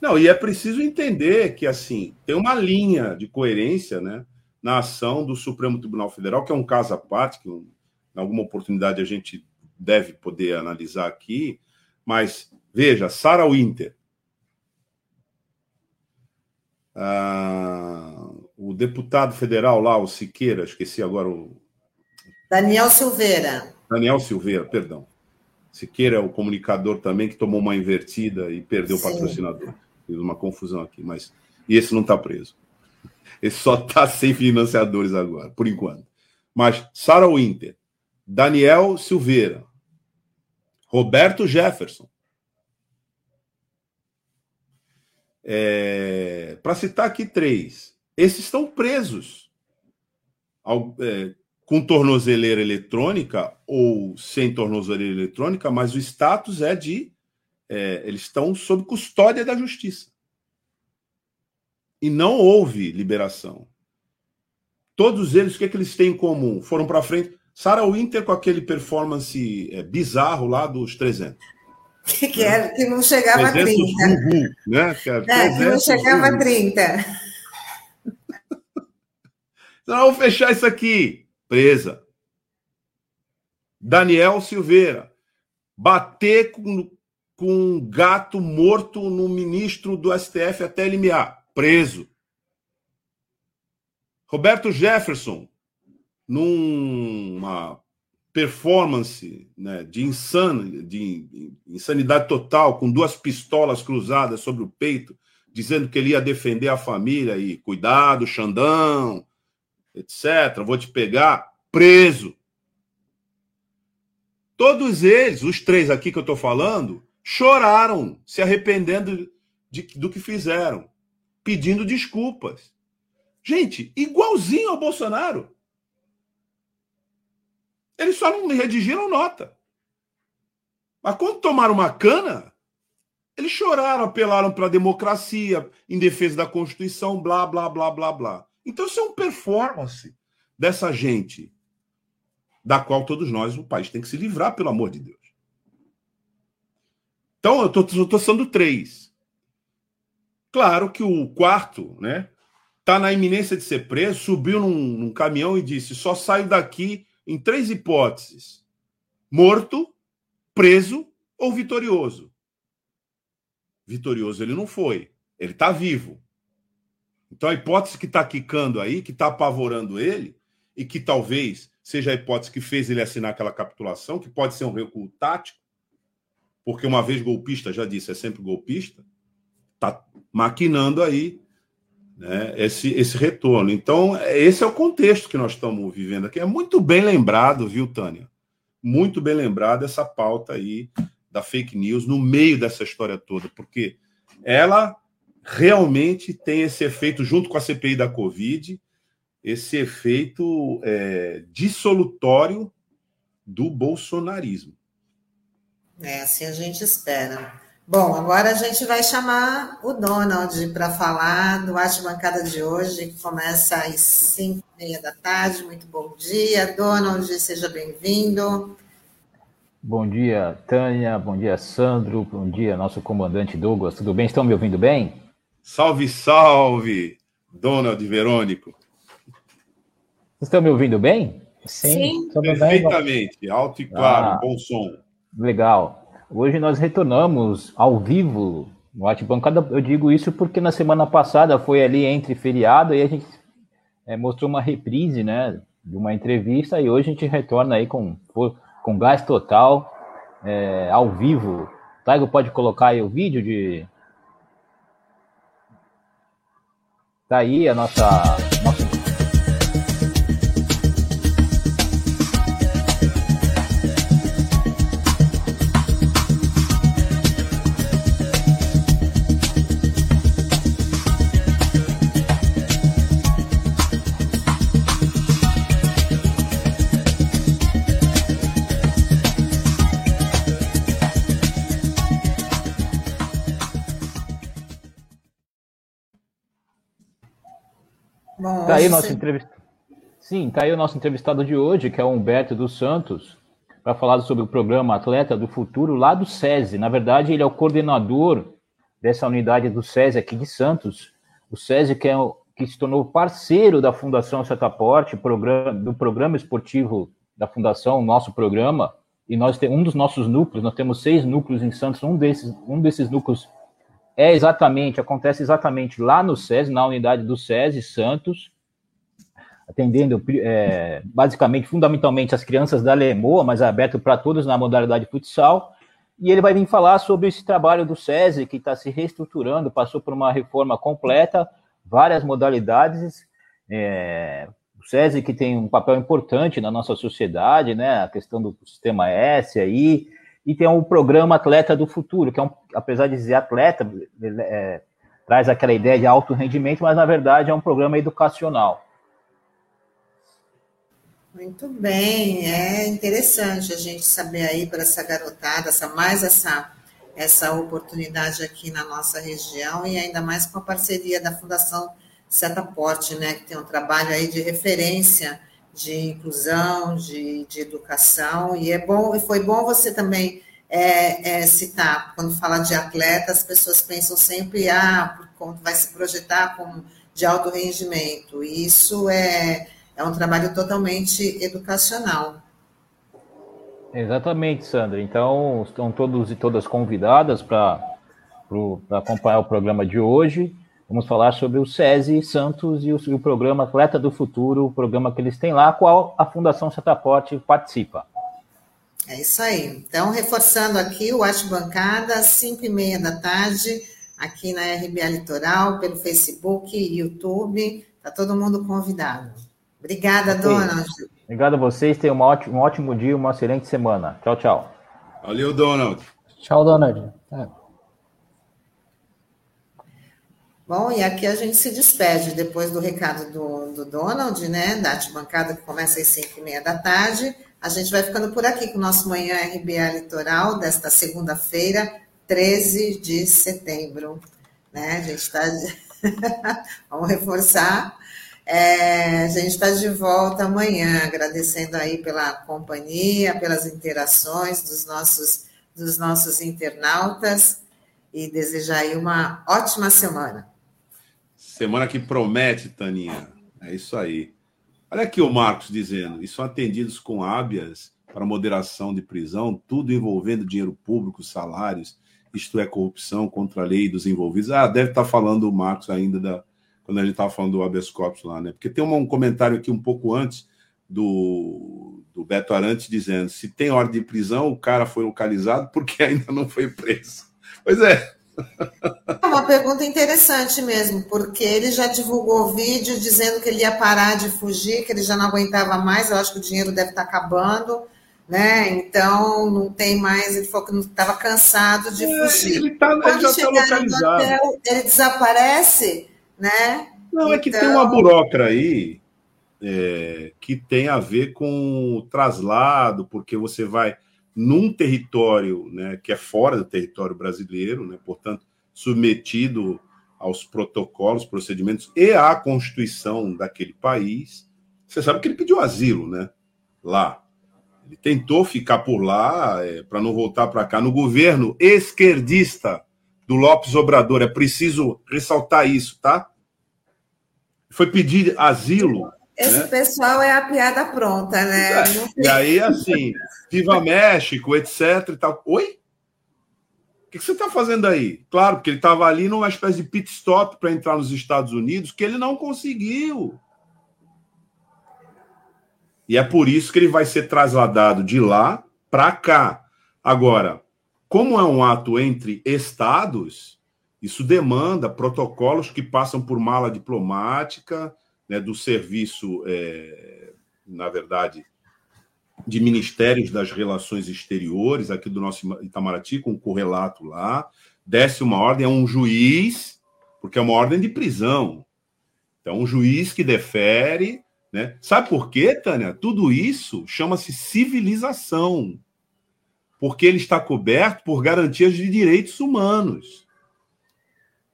Não, e é preciso entender que, assim, tem uma linha de coerência, né, na ação do Supremo Tribunal Federal, que é um caso à parte, que em alguma oportunidade a gente deve poder analisar aqui, mas veja, Sarah Winter, ah, o deputado federal lá, o Siqueira, esqueci agora o. Daniel Silveira. Daniel Silveira, perdão. Siqueira é o comunicador também que tomou uma invertida e perdeu Sim. o patrocinador. Fiz uma confusão aqui, mas. E esse não está preso. Esse só está sem financiadores agora, por enquanto. Mas Sarah Winter, Daniel Silveira, Roberto Jefferson. É, Para citar aqui três, esses estão presos ao, é, com tornozeleira eletrônica ou sem tornozeleira eletrônica, mas o status é de. É, eles estão sob custódia da justiça. E não houve liberação. Todos eles, o que, é que eles têm em comum? Foram para frente. Sarah Winter com aquele performance é, bizarro lá dos 300. Que, que, era, que não chegava a 30. Uhul, né? Que, é, que não chegava a 30. Então, vamos fechar isso aqui. Presa. Daniel Silveira. Bater com, com um gato morto no ministro do STF até limiar. Preso. Roberto Jefferson numa performance né, de, insano, de insanidade total, com duas pistolas cruzadas sobre o peito, dizendo que ele ia defender a família e cuidado, Xandão, etc. Vou te pegar, preso. Todos eles, os três aqui que eu estou falando, choraram, se arrependendo de, do que fizeram, pedindo desculpas. Gente, igualzinho ao Bolsonaro. Eles só não redigiram nota. Mas quando tomaram uma cana, eles choraram, apelaram para a democracia, em defesa da Constituição, blá, blá, blá, blá, blá. Então isso é um performance dessa gente, da qual todos nós, o país, tem que se livrar, pelo amor de Deus. Então, eu estou sendo três. Claro que o quarto, né, está na iminência de ser preso, subiu num, num caminhão e disse: só saio daqui em três hipóteses: morto, preso ou vitorioso. Vitorioso ele não foi, ele está vivo. Então a hipótese que está quicando aí, que está apavorando ele, e que talvez seja a hipótese que fez ele assinar aquela capitulação, que pode ser um recuo tático, porque uma vez golpista, já disse, é sempre golpista, está maquinando aí né, esse, esse retorno. Então, esse é o contexto que nós estamos vivendo aqui. É muito bem lembrado, viu, Tânia? Muito bem lembrado essa pauta aí da fake news no meio dessa história toda, porque ela realmente tem esse efeito, junto com a CPI da Covid, esse efeito é, dissolutório do bolsonarismo. É, assim a gente espera. Bom, agora a gente vai chamar o Donald para falar do Arte Bancada de hoje, que começa às 5 e meia da tarde. Muito bom dia, Donald, seja bem-vindo. Bom dia, Tânia. Bom dia, Sandro. Bom dia, nosso comandante Douglas. Tudo bem? Estão me ouvindo bem? Salve, salve, Donald Verônico. Vocês estão me ouvindo bem? Sim, Sim. perfeitamente. Bem? Alto e claro, ah, bom som. Legal. Hoje nós retornamos ao vivo no Bancada. Eu digo isso porque na semana passada foi ali entre feriado e a gente é, mostrou uma reprise, né, de uma entrevista e hoje a gente retorna aí com com gás total, é, ao vivo. Taigo pode colocar aí o vídeo de. Tá aí a nossa, aí nosso entrevistado. Sim, tá aí o nosso entrevistado de hoje, que é o Humberto dos Santos, para falar sobre o programa Atleta do Futuro lá do SESI. Na verdade, ele é o coordenador dessa unidade do SESI aqui de Santos. O SESI que, é o, que se tornou parceiro da Fundação Setaporte, programa, do programa esportivo da Fundação, nosso programa, e nós temos um dos nossos núcleos, nós temos seis núcleos em Santos, um desses, um desses núcleos é exatamente, acontece exatamente lá no SESI, na unidade do SESI Santos, atendendo é, basicamente, fundamentalmente, as crianças da Lemoa, mas é aberto para todos na modalidade futsal. E ele vai vir falar sobre esse trabalho do SESI, que está se reestruturando, passou por uma reforma completa, várias modalidades. É, o SESI que tem um papel importante na nossa sociedade, né? A questão do sistema S aí, e tem o programa Atleta do Futuro, que é um, apesar de dizer atleta, é, traz aquela ideia de alto rendimento, mas na verdade é um programa educacional. Muito bem, é interessante a gente saber aí para essa garotada, essa, mais essa, essa oportunidade aqui na nossa região e ainda mais com a parceria da Fundação Setaporte, né, que tem um trabalho aí de referência de inclusão, de, de educação, e é bom, e foi bom você também é, é, citar, quando fala de atleta, as pessoas pensam sempre, ah, como vai se projetar como de alto rendimento, e isso é, é um trabalho totalmente educacional. Exatamente, Sandra. Então, estão todos e todas convidadas para acompanhar o programa de hoje. Vamos falar sobre o SESI Santos e o, e o, programa Atleta do Futuro, o programa que eles têm lá, qual a Fundação Setaporte participa. É isso aí. Então, reforçando aqui o Arte Bancada, às 5 e meia da tarde, aqui na RBA Litoral, pelo Facebook e YouTube. Está todo mundo convidado. Obrigada, okay. Donald. Obrigado a vocês. Tenham um ótimo, um ótimo dia, uma excelente semana. Tchau, tchau. Valeu, Donald. Tchau, Donald. É. Bom, e aqui a gente se despede depois do recado do, do Donald, né, da arte bancada que começa às 5 e meia da tarde. A gente vai ficando por aqui com o nosso Manhã RBA Litoral desta segunda-feira, 13 de setembro. Né? A gente está. Vamos reforçar. É, a gente está de volta amanhã, agradecendo aí pela companhia, pelas interações dos nossos, dos nossos internautas e desejar aí uma ótima semana. Semana que promete, Taninha. É isso aí. Olha aqui o Marcos dizendo: e são atendidos com hábias para moderação de prisão, tudo envolvendo dinheiro público, salários, isto é, corrupção contra a lei dos envolvidos. Ah, deve estar falando o Marcos ainda da, quando a gente estava falando do habeas corpus lá, né? Porque tem um, comentário aqui um pouco antes do, do Beto Arantes dizendo: se tem ordem de prisão, o cara foi localizado porque ainda não foi preso. Pois é, é uma pergunta interessante mesmo, porque ele já divulgou vídeo dizendo que ele ia parar de fugir, que ele já não aguentava mais, eu acho que o dinheiro deve estar acabando, né? Então não tem mais, ele falou que não estava cansado de é, fugir. Ele, tá, ele já está localizado. Hotel, ele desaparece, né? Não, então... é que tem uma então burocra aí é, que tem a ver com o traslado, porque você vai num território né, que é fora do território brasileiro, né, portanto, submetido aos protocolos, procedimentos e à Constituição daquele país. Você sabe que ele pediu asilo, né? Lá. Ele tentou ficar por lá é, para não voltar para cá no governo esquerdista do Lopes Obrador. É preciso ressaltar isso, tá? Foi pedir asilo. Esse né? pessoal é a piada pronta, né? É. E aí, assim, viva México, etc. E tal. Oi? O que você está fazendo aí? Claro, porque ele estava ali numa espécie de pit stop para entrar nos Estados Unidos, que ele não conseguiu. E é por isso que ele vai ser trasladado de lá para cá. Agora, como é um ato entre estados, isso demanda protocolos que passam por mala diplomática, né, do serviço, é, na verdade, de Ministérios das Relações Exteriores, aqui do nosso Itamaraty, com o correlato lá, desce uma ordem a um juiz, porque é uma ordem de prisão. Então, um juiz que defere. Né? Sabe por quê, Tânia? Tudo isso chama-se civilização. Porque ele está coberto por garantias de direitos humanos.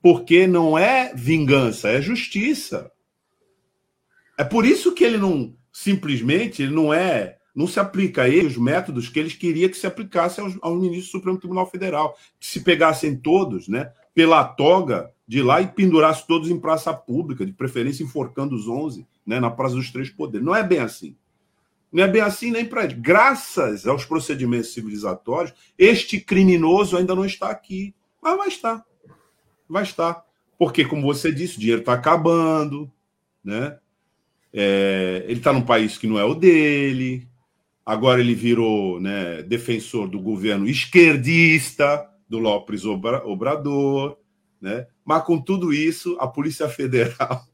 Porque não é vingança, é justiça. É por isso que ele não simplesmente ele não é não se aplica a ele os métodos que eles queriam que se aplicasse aos, aos ministros do Supremo Tribunal Federal. Que se pegassem todos, né, pela toga de lá e pendurasse todos em praça pública, de preferência enforcando os 11, né, na Praça dos Três Poderes. Não é bem assim. Não é bem assim nem para ele. Graças aos procedimentos civilizatórios, este criminoso ainda não está aqui. Mas vai estar. Vai estar. Porque, como você disse, o dinheiro está acabando, né? É, ele está num país que não é o dele, agora ele virou né, defensor do governo esquerdista do Lopes Obrador, né? mas com tudo isso, a Polícia Federal,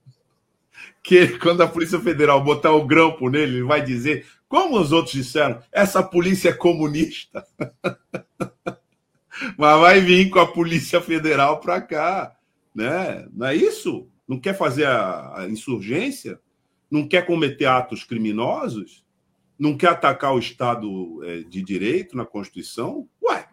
que quando a Polícia Federal botar o grampo nele, ele vai dizer, como os outros disseram, essa polícia é comunista. mas vai vir com a Polícia Federal para cá, né? Não é isso? Não quer fazer a, a insurgência? não quer cometer atos criminosos, não quer atacar o Estado é, de Direito na Constituição, ué.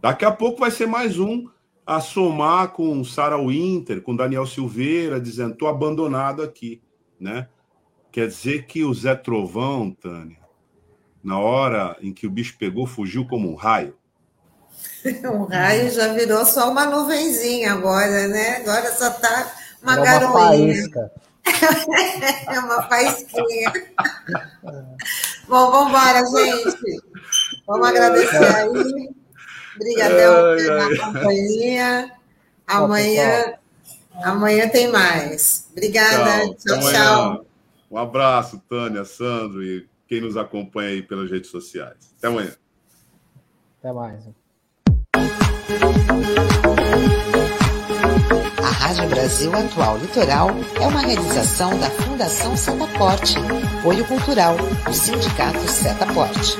Daqui a pouco vai ser mais um a somar com Sarah Winter, com Daniel Silveira, dizendo: estou abandonado aqui. Né? Quer dizer que o Zé Trovão, Tânia, na hora em que o bicho pegou, fugiu como um raio. um raio já virou só uma nuvenzinha agora, né? Agora só está uma é garoinha. é uma faísquinha. Bom, vamos embora, gente. Vamos agradecer aí. Obrigadão pela companhia. Amanhã, amanhã tem mais. Obrigada. Tchau, tchau. tchau. Um abraço, Tânia, Sandro e quem nos acompanha aí pelas redes sociais. Até amanhã. Até mais. A Rádio Brasil Atual Litoral é uma realização da Fundação Setaporte, apoio cultural do Sindicato Setaporte.